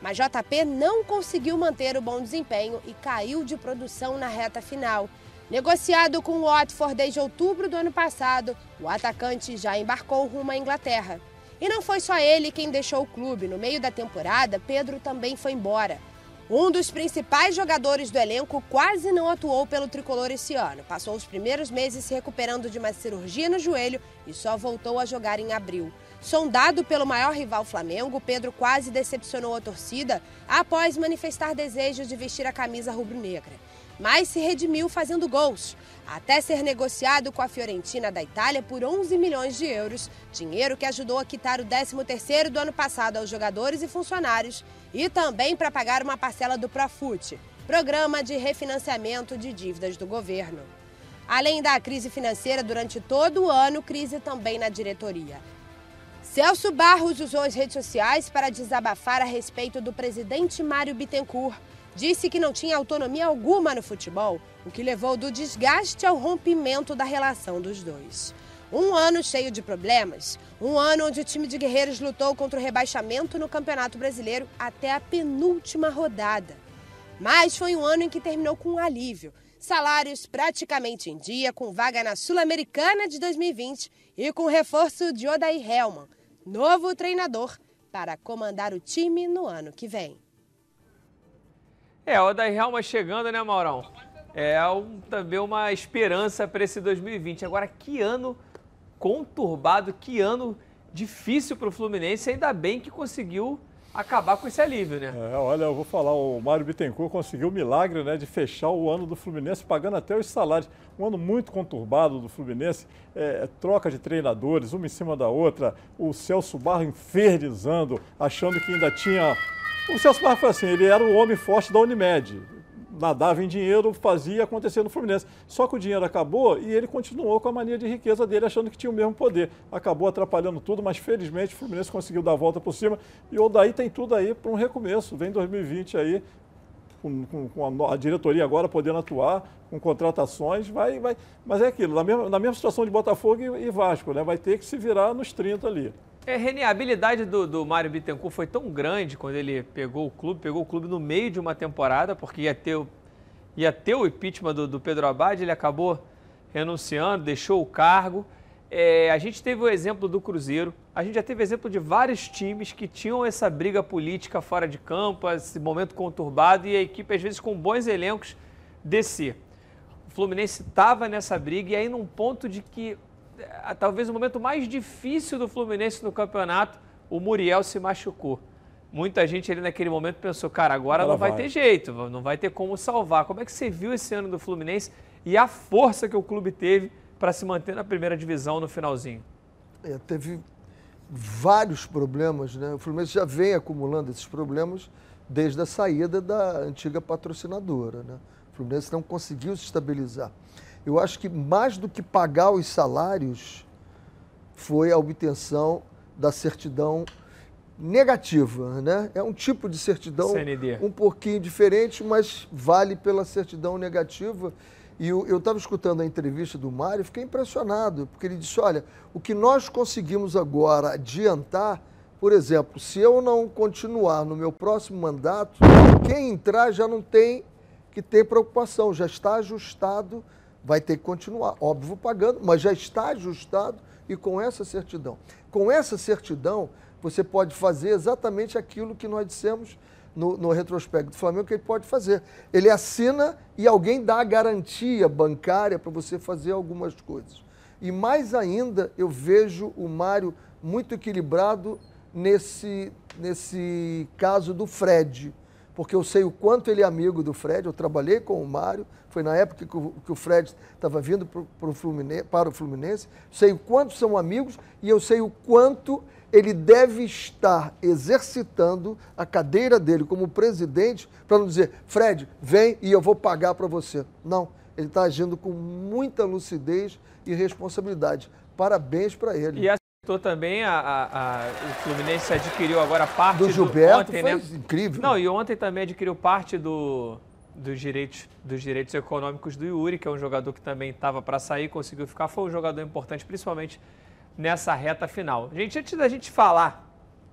Mas JP não conseguiu manter o bom desempenho e caiu de produção na reta final. Negociado com o Watford desde outubro do ano passado, o atacante já embarcou rumo à Inglaterra. E não foi só ele quem deixou o clube. No meio da temporada, Pedro também foi embora. Um dos principais jogadores do elenco quase não atuou pelo tricolor esse ano. Passou os primeiros meses se recuperando de uma cirurgia no joelho e só voltou a jogar em abril. Sondado pelo maior rival Flamengo, Pedro quase decepcionou a torcida após manifestar desejo de vestir a camisa rubro-negra mas se redimiu fazendo gols, até ser negociado com a Fiorentina da Itália por 11 milhões de euros, dinheiro que ajudou a quitar o 13º do ano passado aos jogadores e funcionários e também para pagar uma parcela do Profut, programa de refinanciamento de dívidas do governo. Além da crise financeira durante todo o ano, crise também na diretoria. Celso Barros usou as redes sociais para desabafar a respeito do presidente Mário Bittencourt, disse que não tinha autonomia alguma no futebol, o que levou do desgaste ao rompimento da relação dos dois. Um ano cheio de problemas, um ano onde o time de Guerreiros lutou contra o rebaixamento no Campeonato Brasileiro até a penúltima rodada. Mas foi um ano em que terminou com um alívio. Salários praticamente em dia, com vaga na Sul-Americana de 2020 e com reforço de Odair Helman, novo treinador, para comandar o time no ano que vem. É, o Odair Helma chegando, né, Maurão? É um, também uma esperança para esse 2020. Agora, que ano conturbado, que ano difícil para o Fluminense. Ainda bem que conseguiu acabar com esse alívio, né? É, olha, eu vou falar, o Mário Bittencourt conseguiu o milagre né, de fechar o ano do Fluminense pagando até os salários. Um ano muito conturbado do Fluminense, é, troca de treinadores, uma em cima da outra, o Celso Barro infernizando, achando que ainda tinha o Celso Barra foi assim, ele era o homem forte da Unimed. Nadava em dinheiro, fazia acontecer no Fluminense. Só que o dinheiro acabou e ele continuou com a mania de riqueza dele, achando que tinha o mesmo poder. Acabou atrapalhando tudo, mas felizmente o Fluminense conseguiu dar a volta por cima. E o Daí tem tudo aí para um recomeço. Vem 2020 aí, com, com, com a, a, diretoria agora podendo atuar, com contratações, vai, vai. Mas é aquilo, na mesma, na mesma situação de Botafogo e, e Vasco, né? Vai ter que se virar nos 30 ali. É, René, a habilidade do, do Mário Bittencourt foi tão grande quando ele pegou o clube, pegou o clube no meio de uma temporada, porque ia ter, ia ter o impeachment do, do Pedro Abad, ele acabou renunciando, deixou o cargo. É, a gente teve o exemplo do Cruzeiro, a gente já teve exemplo de vários times que tinham essa briga política fora de campo, esse momento conturbado e a equipe, às vezes, com bons elencos, descer. O Fluminense estava nessa briga e aí num ponto de que talvez o momento mais difícil do Fluminense no campeonato, o Muriel se machucou. Muita gente ali naquele momento pensou, cara, agora Agora não vai, vai. ter jeito, não vai ter como salvar. Como é que você viu esse ano do Fluminense e a força que o clube teve para se manter na primeira divisão no finalzinho? É, teve vários problemas, né? O Fluminense já vem acumulando esses problemas desde a saída da antiga patrocinadora, né? O Fluminense não conseguiu se estabilizar. Eu acho que mais do que pagar os salários foi a obtenção da certidão negativa, né? É um tipo de certidão CND. um pouquinho diferente, mas vale pela certidão negativa. E eu estava escutando a entrevista do Mário e fiquei impressionado, porque ele disse: olha, o que nós conseguimos agora adiantar, por exemplo, se eu não continuar no meu próximo mandato, quem entrar já não tem que ter preocupação, já está ajustado, vai ter que continuar, óbvio, pagando, mas já está ajustado e com essa certidão. Com essa certidão, você pode fazer exatamente aquilo que nós dissemos no, no retrospecto do Flamengo que ele pode fazer. Ele assina e alguém dá a garantia bancária para você fazer algumas coisas. E mais ainda, eu vejo o Mário muito equilibrado nesse, nesse caso do Fred. Porque eu sei o quanto ele é amigo do Fred, eu trabalhei com o Mário, foi na época que o, que o Fred estava vindo pro, pro Fluminense, para o Fluminense, sei o quanto são amigos e eu sei o quanto ele deve estar exercitando a cadeira dele como presidente para não dizer, Fred, vem e eu vou pagar para você. Não, ele está agindo com muita lucidez e responsabilidade. Parabéns para ele. Também, a, a- a- o Fluminense adquiriu agora parte Do Gilberto ontem, foi né? incrível. Não, e ontem também adquiriu parte do, dos, direitos, dos direitos econômicos do Yuri, que é um jogador que também estava para sair, conseguiu ficar. Foi um jogador importante, principalmente nessa reta final. Gente, antes da gente falar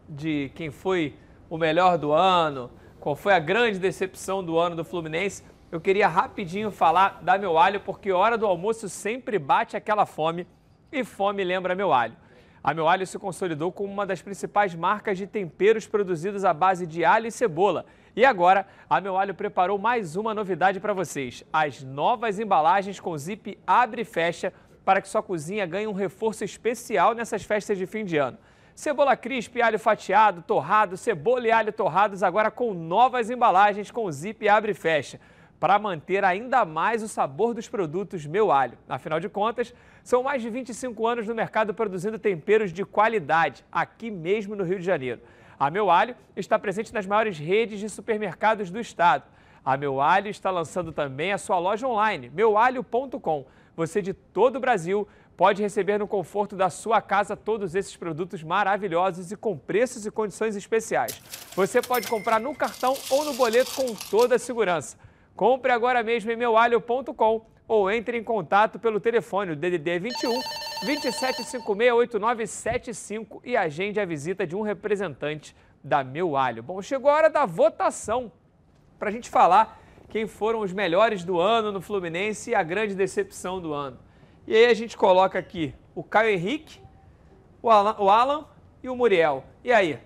de quem foi o melhor do ano, qual foi a grande decepção do ano do Fluminense, eu queria rapidinho falar da meu alho, porque hora do almoço sempre bate aquela fome e fome lembra meu alho. A meu alho se consolidou como uma das principais marcas de temperos produzidos à base de alho e cebola. E agora, a meu alho preparou mais uma novidade para vocês: as novas embalagens com zip abre e fecha para que sua cozinha ganhe um reforço especial nessas festas de fim de ano. Cebola crisp, alho fatiado, torrado, cebola e alho torrados agora com novas embalagens com zip abre e fecha para manter ainda mais o sabor dos produtos Meu Alho. Afinal de contas, são mais de 25 anos no mercado produzindo temperos de qualidade, aqui mesmo no Rio de Janeiro. A Meu Alho está presente nas maiores redes de supermercados do estado. A Meu Alho está lançando também a sua loja online, meualho.com. Você de todo o Brasil pode receber no conforto da sua casa todos esses produtos maravilhosos e com preços e condições especiais. Você pode comprar no cartão ou no boleto com toda a segurança. Compre agora mesmo em meualho.com ou entre em contato pelo telefone DDD 21 27568975 e agende a visita de um representante da Meu Alho. Bom, chegou a hora da votação para a gente falar quem foram os melhores do ano no Fluminense e a grande decepção do ano. E aí a gente coloca aqui o Caio Henrique, o Alan, o Alan e o Muriel. E aí?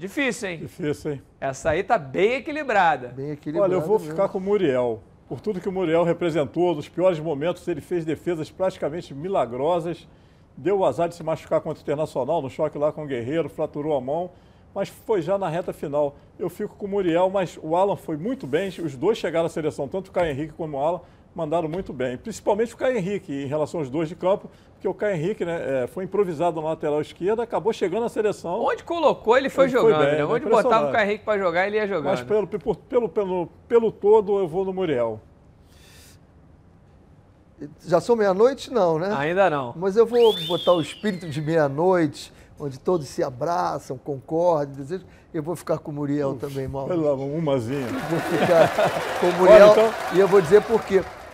Difícil, hein? Difícil, hein? Essa aí tá bem equilibrada. Bem Olha, eu vou ficar com o Muriel. Por tudo que o Muriel representou, nos piores momentos, ele fez defesas praticamente milagrosas. Deu o azar de se machucar contra o Internacional, no choque lá com o Guerreiro, fraturou a mão. Mas foi já na reta final. Eu fico com o Muriel, mas o Alan foi muito bem. Os dois chegaram à seleção, tanto o Caio Henrique como o Alan, mandaram muito bem. Principalmente o Caio Henrique, em relação aos dois de campo, porque o Caio Henrique né, é, foi improvisado na lateral esquerda, acabou chegando à seleção. Onde colocou, ele foi Ele foi jogando, bem, né? foi Onde botava o. Caio Henrique pra jogar, ele ia jogando. Mas pelo, pelo, pelo, pelo, pelo todo, eu vou no Muriel. Já são meia-noite? Não, né? Ainda não. Mas eu vou botar o espírito de meia-noite, onde todos se abraçam, concordam, desejam. Eu vou ficar com o Muriel também, mal. Pela umazinha. Vou ficar com o Muriel. Olha, então- E eu vou dizer por quê.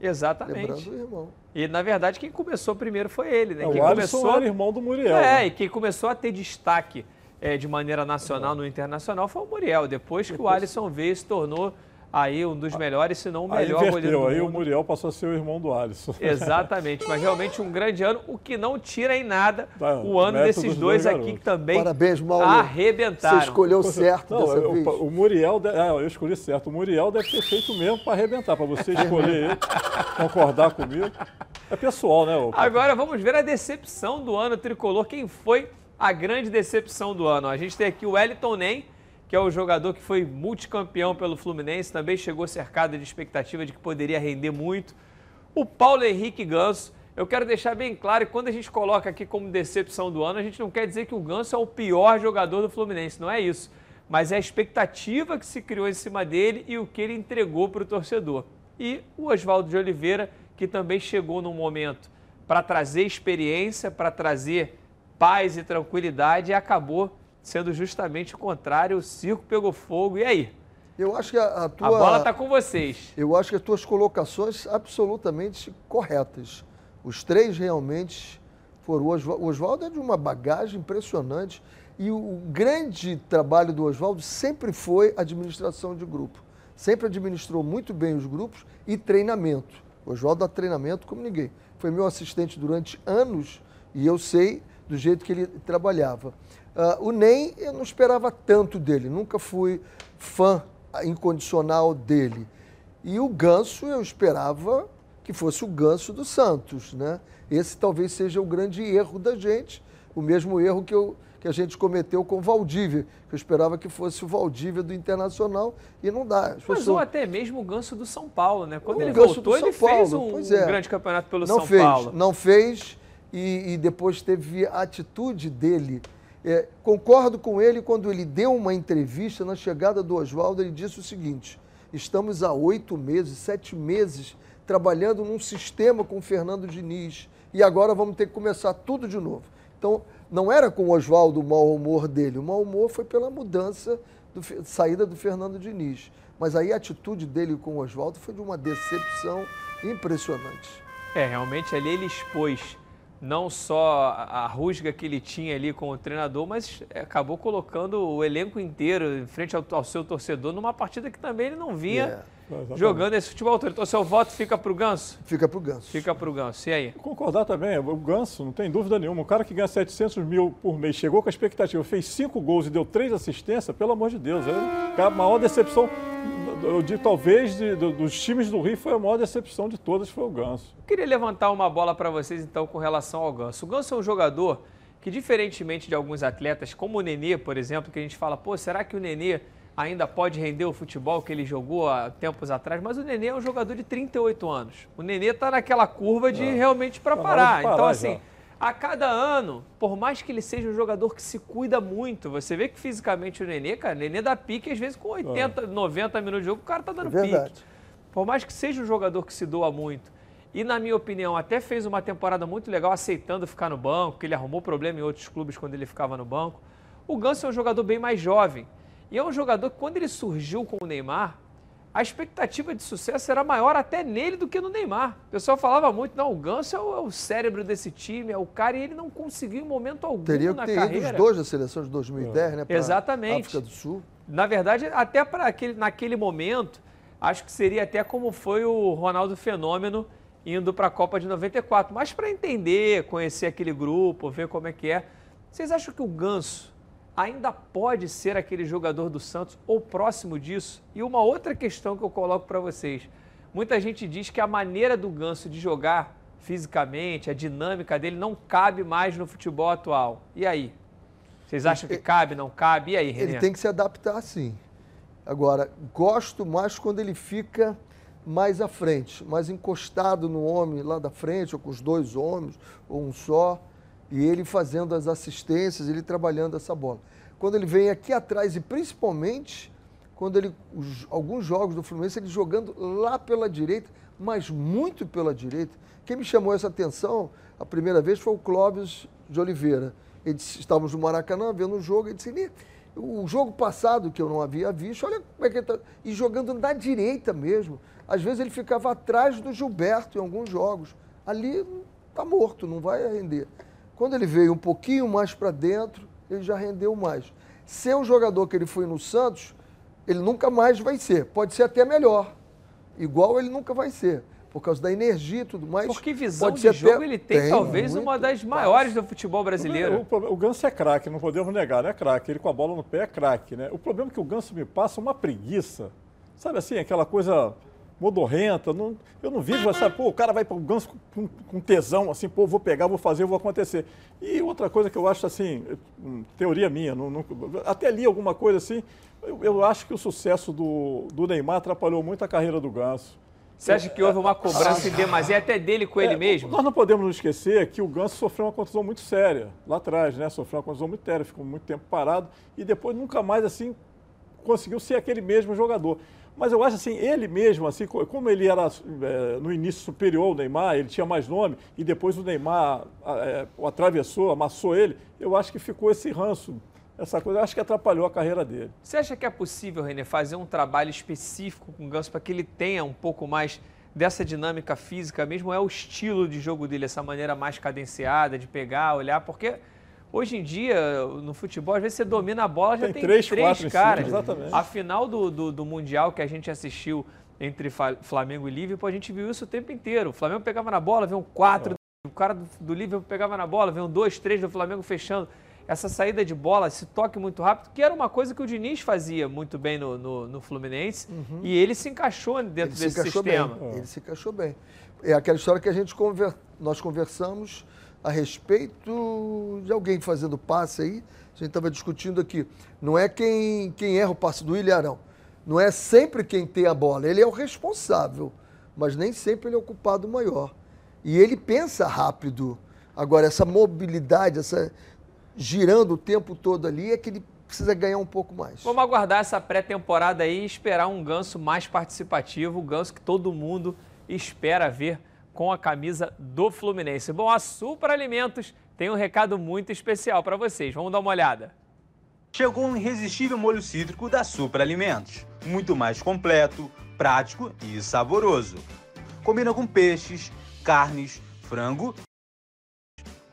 fantásticas. primeiro foi ele, né? É, o quem Alisson começou era irmão do Muriel, É, né? e quem começou a ter destaque é, de maneira nacional no internacional foi o Muriel. Depois que o Alisson veio se tornou aí um dos melhores, se não o Aí melhor goleiro inverteu, do aí o. Muriel passou a ser o irmão do Alisson. Exatamente, mas realmente um grande ano, o que não tira em nada Tá, o ano desses dois dois aqui que também Parabéns, Mauro. arrebentaram. Você escolheu certo Não, dessa eu- vez. o Muriel, é, eu escolhi certo. O Muriel deve ter feito mesmo para arrebentar, para você escolher ele, concordar comigo. É pessoal, né? ô? Agora vamos ver a decepção do ano tricolor. Quem foi a grande decepção do ano? A gente tem aqui o Wellington Nem, que é o jogador que foi multicampeão pelo Fluminense, também chegou cercado de expectativa de que poderia render muito. O Paulo Henrique Ganso. Eu quero deixar bem claro que quando a gente coloca aqui como decepção do ano, a gente não quer dizer que o Ganso é o pior jogador do Fluminense, não é isso. Mas é a expectativa que se criou em cima dele e o que ele entregou para o torcedor. E o Oswaldo de Oliveira, que também chegou num momento para trazer experiência, para trazer paz e tranquilidade e acabou sendo justamente o contrário. O circo pegou fogo. E aí? Eu acho que a, a tua. A bola está com vocês. Eu acho que as tuas colocações absolutamente corretas. Os três realmente foram. O Oswaldo é de uma bagagem impressionante. E o, o grande trabalho do Oswaldo sempre foi administração de grupo. Sempre administrou muito bem os grupos e treinamento. O Oswaldo dá treinamento como ninguém. Foi meu assistente durante anos e eu sei do jeito que ele trabalhava. Ah, o NEM, eu não esperava tanto dele, nunca fui fã incondicional dele. E o Ganso, eu esperava que fosse o Ganso do Santos, né? Esse talvez seja o grande erro da gente, o mesmo erro que, eu, que a gente cometeu com o Valdívia, que eu esperava que fosse o Valdívia do Internacional e não dá. As Mas pessoas- ou até mesmo o Ganso do São Paulo, né? Quando O ele Ganso voltou, ele fez Paulo, um, pois é. grande campeonato pelo não São fez, Paulo. Não fez e, e depois teve a atitude dele. É, concordo com ele quando ele deu uma entrevista na chegada do Oswaldo, ele disse o seguinte, estamos há oito meses, sete meses trabalhando num sistema com o Fernando Diniz e agora vamos ter que começar tudo de novo. Então, não era com o Oswaldo o mau humor dele, o mau humor foi pela mudança, saída do Fernando Diniz. Mas aí a atitude dele com o Oswaldo foi de uma decepção impressionante. É, realmente ali ele expôs não só a rusga que ele tinha ali com o treinador, mas é, acabou colocando o elenco inteiro em frente ao, ao seu torcedor numa partida que também ele não vinha É, exatamente. jogando esse futebol todo. Então, seu voto fica pro Ganso? Fica pro Ganso. Fica pro Ganso. E aí? Concordar também, o Ganso, não tem dúvida nenhuma. O cara que ganha 700 mil por mês, chegou com a expectativa, fez cinco gols e deu três assistências, pelo amor de Deus. É a maior decepção, eu digo, talvez, de- do- dos times do Rio, foi a maior decepção de todas, foi o Ganso. Eu queria levantar uma bola para vocês, então, com relação ao Ganso. O Ganso é um jogador que, diferentemente de alguns atletas, como o Nenê, por exemplo, que a gente fala, pô, será que o Nenê ainda pode render o futebol que ele jogou há tempos atrás? Mas o Nenê é um jogador de 38 anos. O Nenê está naquela curva de realmente para Tá na hora parar. Então, já. A cada ano, por mais que ele seja um jogador que se cuida muito, você vê que fisicamente o Nenê, cara, o Nenê dá pique às vezes com 80, 90 minutos de jogo, o cara tá dando É pique. Por mais que seja um jogador que se doa muito, e na minha opinião até fez uma temporada muito legal aceitando ficar no banco, que ele arrumou problema em outros clubes quando ele ficava no banco. O Ganso é um jogador bem mais jovem. E é um jogador que quando ele surgiu com o Neymar, a expectativa de sucesso era maior até nele do que no Neymar. O pessoal falava muito, não, o Ganso é o, é o cérebro desse time, é o cara, e ele não conseguiu em momento algum Teria que na ter ido carreira. os dois da seleção de 2010, né? pra Exatamente. África do Sul. Na verdade, até para aquele, naquele momento, acho que seria até como foi o Ronaldo Fenômeno indo para a Copa de 94. Mas para entender, conhecer aquele grupo, ver como é que é. Vocês acham que o Ganso ainda pode ser aquele jogador do Santos ou próximo disso? E uma outra questão que eu coloco para vocês. Muita gente diz que a maneira do Ganso de jogar fisicamente, a dinâmica dele não cabe mais no futebol atual. E aí? Vocês acham que cabe, não cabe? E aí, René? Ele tem que se adaptar sim. Agora, gosto mais quando ele fica mais à frente, mais encostado no homem lá da frente, ou com os dois homens, ou um só, e ele fazendo as assistências, ele trabalhando essa bola. Quando ele vem aqui atrás, e principalmente quando ele, os- alguns jogos do Fluminense, ele jogando lá pela direita, mas muito pela direita. Quem me chamou essa atenção a primeira vez foi o Clóvis de Oliveira. Eles estávamos no Maracanã vendo o jogo e disse: "Nê, o jogo passado que eu não havia visto, olha como é que ele está. E jogando na direita mesmo. Às vezes ele ficava atrás do Gilberto em alguns jogos. Ali está morto, não vai render. Quando ele veio um pouquinho mais para dentro, ele já rendeu mais. Ser o jogador que ele foi no Santos, ele nunca mais vai ser. Pode ser até melhor. Igual ele nunca vai ser. Por causa da energia e tudo mais. Porque visão pode de jogo até- ele tem, talvez muito. uma das maiores do futebol brasileiro. O, problema- o Ganso é craque, não podemos negar, né? Craque. Ele com a bola no pé é craque, né? O problema é que o Ganso me passa uma preguiça. Sabe assim, aquela coisa modorrenta. Não, eu não vejo essa, pô, o cara vai para o Ganso com, com tesão, assim, pô, vou pegar, vou fazer, vou acontecer. E outra coisa que eu acho assim, hum, teoria minha, não- não- até li alguma coisa assim, eu, eu acho que o sucesso do, do Neymar atrapalhou muito a carreira do Ganso. Você acha que houve uma cobrança em demasia até dele com ele É, mesmo? Nós não podemos nos esquecer que o Ganso sofreu uma contusão muito séria lá atrás, né? Sofreu uma contusão muito séria, ficou muito tempo parado e depois nunca mais assim conseguiu ser aquele mesmo jogador. Mas eu acho assim, ele mesmo, assim, co- como ele era é, no início superior ao Neymar, ele tinha mais nome, e depois o Neymar é, o atravessou, amassou ele, eu acho que ficou esse ranço, essa coisa, eu acho que atrapalhou a carreira dele. Você acha que é possível, Renê, fazer um trabalho específico com o Ganso para que ele tenha um pouco mais dessa dinâmica física mesmo? É o estilo de jogo dele, essa maneira mais cadenciada de pegar, olhar? Porque hoje em dia, no futebol, às vezes você domina a bola, já Tem tem, três, três, quatro caras. exatamente. A final do, do, do Mundial que a gente assistiu entre Flamengo e Liverpool, a gente viu isso o tempo inteiro. O Flamengo pegava na bola, veio um quatro, o cara do, do Liverpool pegava na bola, veio um dois, três do Flamengo fechando. Essa saída de bola, esse toque muito rápido, que era uma coisa que o Diniz fazia muito bem no, no, no Fluminense, e ele se encaixou dentro Ele se desse encaixou sistema. bem. Ele se encaixou bem. É aquela história que a gente conver... nós conversamos a respeito de alguém fazendo passe aí. A gente estava discutindo aqui. Não é quem, quem erra o passe do Ilharão. Não é sempre quem tem a bola. Ele é o responsável, mas nem sempre ele é o culpado maior. E ele pensa rápido. Agora, essa mobilidade, essa girando o tempo todo ali, é que ele precisa ganhar um pouco mais. Vamos aguardar essa pré-temporada aí e esperar um ganso mais participativo, o ganso que todo mundo espera ver com a camisa do Fluminense. Bom, a Supra Alimentos tem um recado muito especial para vocês. Vamos dar uma olhada. Chegou um irresistível molho cítrico da Supra Alimentos. Muito mais completo, prático e saboroso. Combina com peixes, carnes, frango.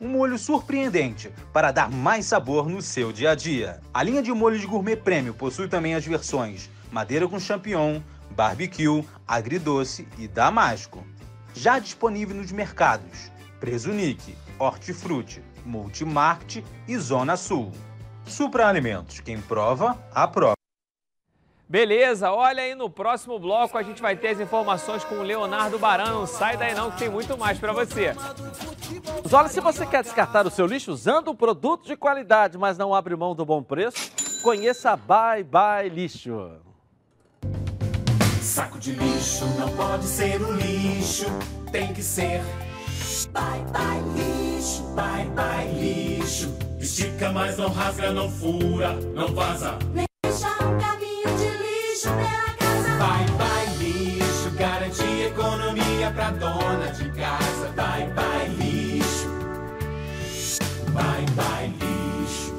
Um molho surpreendente para dar mais sabor no seu dia a dia. A linha de molhos gourmet prêmio possui também as versões madeira com champignon, barbecue, agridoce e damasco. Já disponível nos mercados Presunic, Hortifruti, Multimarket e Zona Sul. Supra Alimentos, quem prova, aprova. Beleza, olha aí no próximo bloco a gente vai ter as informações com o Leonardo Barão. Não sai daí não que tem muito mais para você. Olha, se você quer descartar o seu lixo usando um produto de qualidade, mas não abre mão do bom preço, conheça a Bye Bye Lixo. Saco de lixo não pode ser um lixo, tem que ser. Bye bye lixo, bye bye lixo. Estica, mas não rasga, não fura, não vaza. Deixa um caminho de lixo pela casa. Bye bye lixo, garante economia pra dona de casa. Bye bye lixo, bye bye lixo.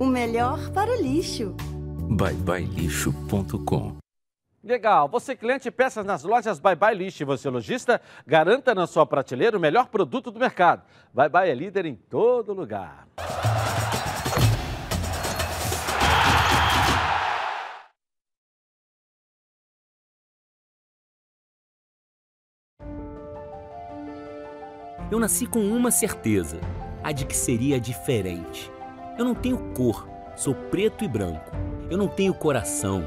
O melhor para o lixo. byebyelixo.com Legal. Você cliente peças nas lojas Bye Bye Lixo e você lojista, garanta na sua prateleira o melhor produto do mercado. Bye Bye é líder em todo lugar. Eu nasci com uma certeza, a de que seria diferente. Eu não tenho cor, sou preto e branco. Eu não tenho coração,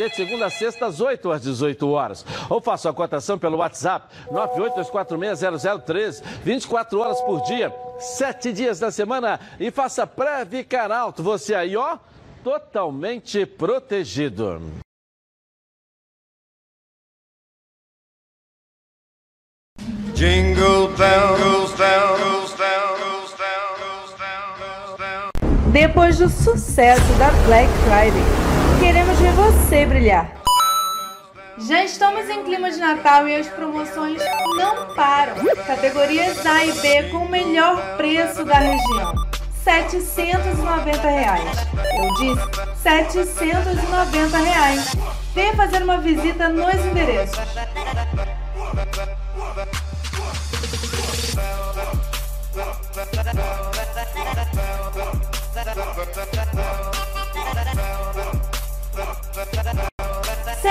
de segunda a sexta, às 8 às 18 horas. Ou faça a cotação pelo WhatsApp 982460013, 24 horas por dia, 7 dias da semana e faça Preve Caralto. Você aí, ó, totalmente protegido. Jingle bells, bells, bells, bells, bells. Depois do sucesso da Black Friday, queremos ver você brilhar. Já estamos em clima de Natal e as promoções não param. Categorias A e B com o melhor preço da região. 790 reais. Eu disse 790 reais. Venha fazer uma visita nos endereços.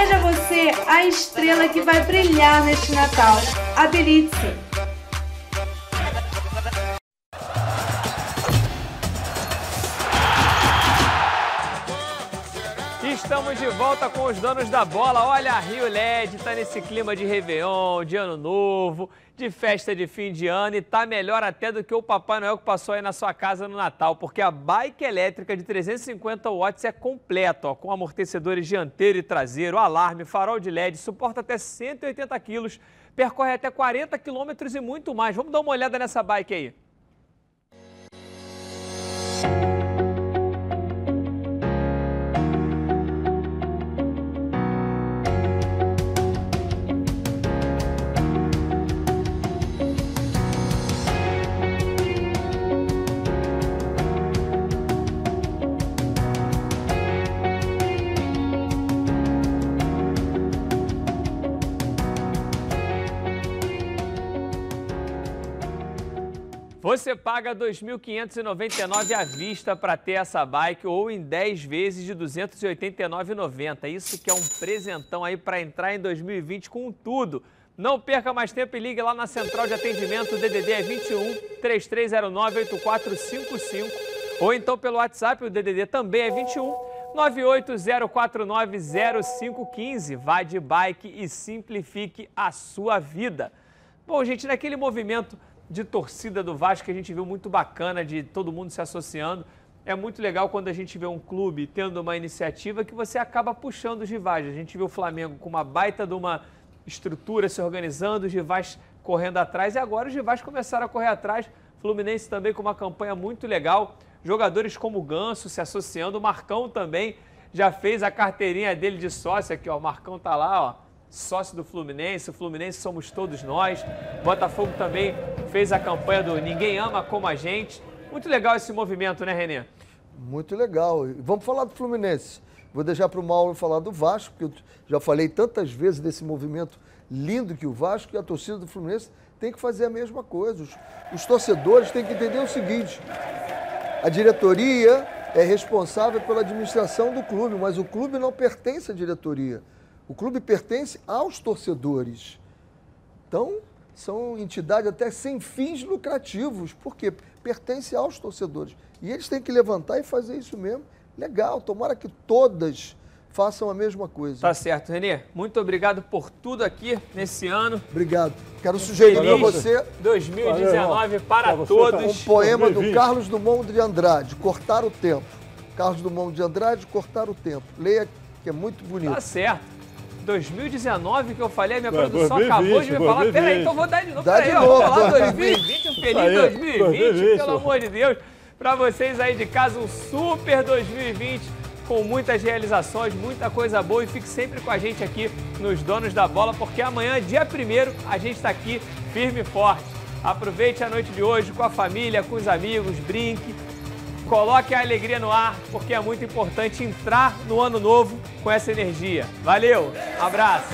Seja você a estrela que vai brilhar neste Natal. Habilite-se. Estamos de volta com os donos da bola. Olha, a Rio LED tá nesse clima de Réveillon, de Ano Novo, de festa de fim de ano e tá melhor até do que o Papai Noel que passou aí na sua casa no Natal, porque a bike elétrica de 350 watts é completa, ó, com amortecedores dianteiro e traseiro, alarme, farol de LED, suporta até 180 quilos, percorre até 40 quilômetros e muito mais. Vamos dar uma olhada nessa bike aí. Você paga R$ 2.599 à vista para ter essa bike ou em 10 vezes de R$ 289,90. Isso que é um presentão aí para entrar em 2020 com tudo. Não perca mais tempo e ligue lá na central de atendimento. DDD é 21 3309 8455 ou então pelo WhatsApp, o DDD também é 21 980490515. Vá de bike e simplifique a sua vida. Bom, gente, naquele movimento de torcida do Vasco que a gente viu muito bacana, de todo mundo se associando. É muito legal quando a gente vê um clube tendo uma iniciativa que você acaba puxando os rivais. A gente viu o Flamengo com uma baita de uma estrutura se organizando, os rivais correndo atrás e agora os rivais começaram a correr atrás. Fluminense também com uma campanha muito legal. Jogadores como o Ganso se associando, o Marcão também já fez a carteirinha dele de sócio aqui, ó. O Marcão tá lá, ó sócio do Fluminense, o Fluminense somos todos nós. Botafogo também fez a campanha do Ninguém Ama Como a Gente. Muito legal esse movimento, né, Renê? Muito legal. Vamos falar do Fluminense. Vou deixar para o Mauro falar do Vasco, porque eu já falei tantas vezes desse movimento lindo que o Vasco e a torcida do Fluminense tem que fazer a mesma coisa. Os, os torcedores têm que entender o seguinte: a diretoria é responsável pela administração do clube, mas o clube não pertence à diretoria. O clube pertence aos torcedores. Então, são entidades até sem fins lucrativos, porque pertence aos torcedores. E eles têm que levantar e fazer isso mesmo. Legal, tomara que todas façam a mesma coisa. Tá certo, Renê. Muito obrigado por tudo aqui nesse ano. Obrigado. Quero sugerir a Feliz você 2019 para um todos. poema do Carlos Dumont de Andrade, Cortar o Tempo. Carlos Dumont de Andrade, Cortar o Tempo. Leia, que é muito bonito. Tá certo. 2019 que eu falei, a minha Ué, produção 2020, acabou de me falar. 2020. Peraí, então eu vou dar de novo. Dá Peraí, de falar 2020. 2020, um feliz aí, 2020, 2020. pelo amor de Deus. Pra vocês aí de casa, um super 2020 com muitas realizações, muita coisa boa e fique sempre com a gente aqui nos Donos da Bola, porque amanhã, dia 1 a gente está aqui firme e forte. Aproveite a noite de hoje com a família, com os amigos, brinque, Coloque a alegria no ar, porque é muito importante entrar no ano novo com essa energia. Valeu, abraço.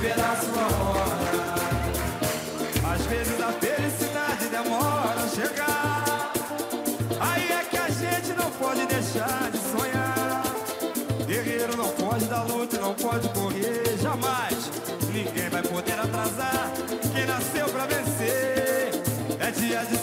Esperar sua hora. Às vezes a felicidade demora a chegar. Aí é que a gente não pode deixar de sonhar. Guerreiro não pode dar luta, não pode correr jamais. Ninguém vai poder atrasar quem nasceu pra vencer. É dia de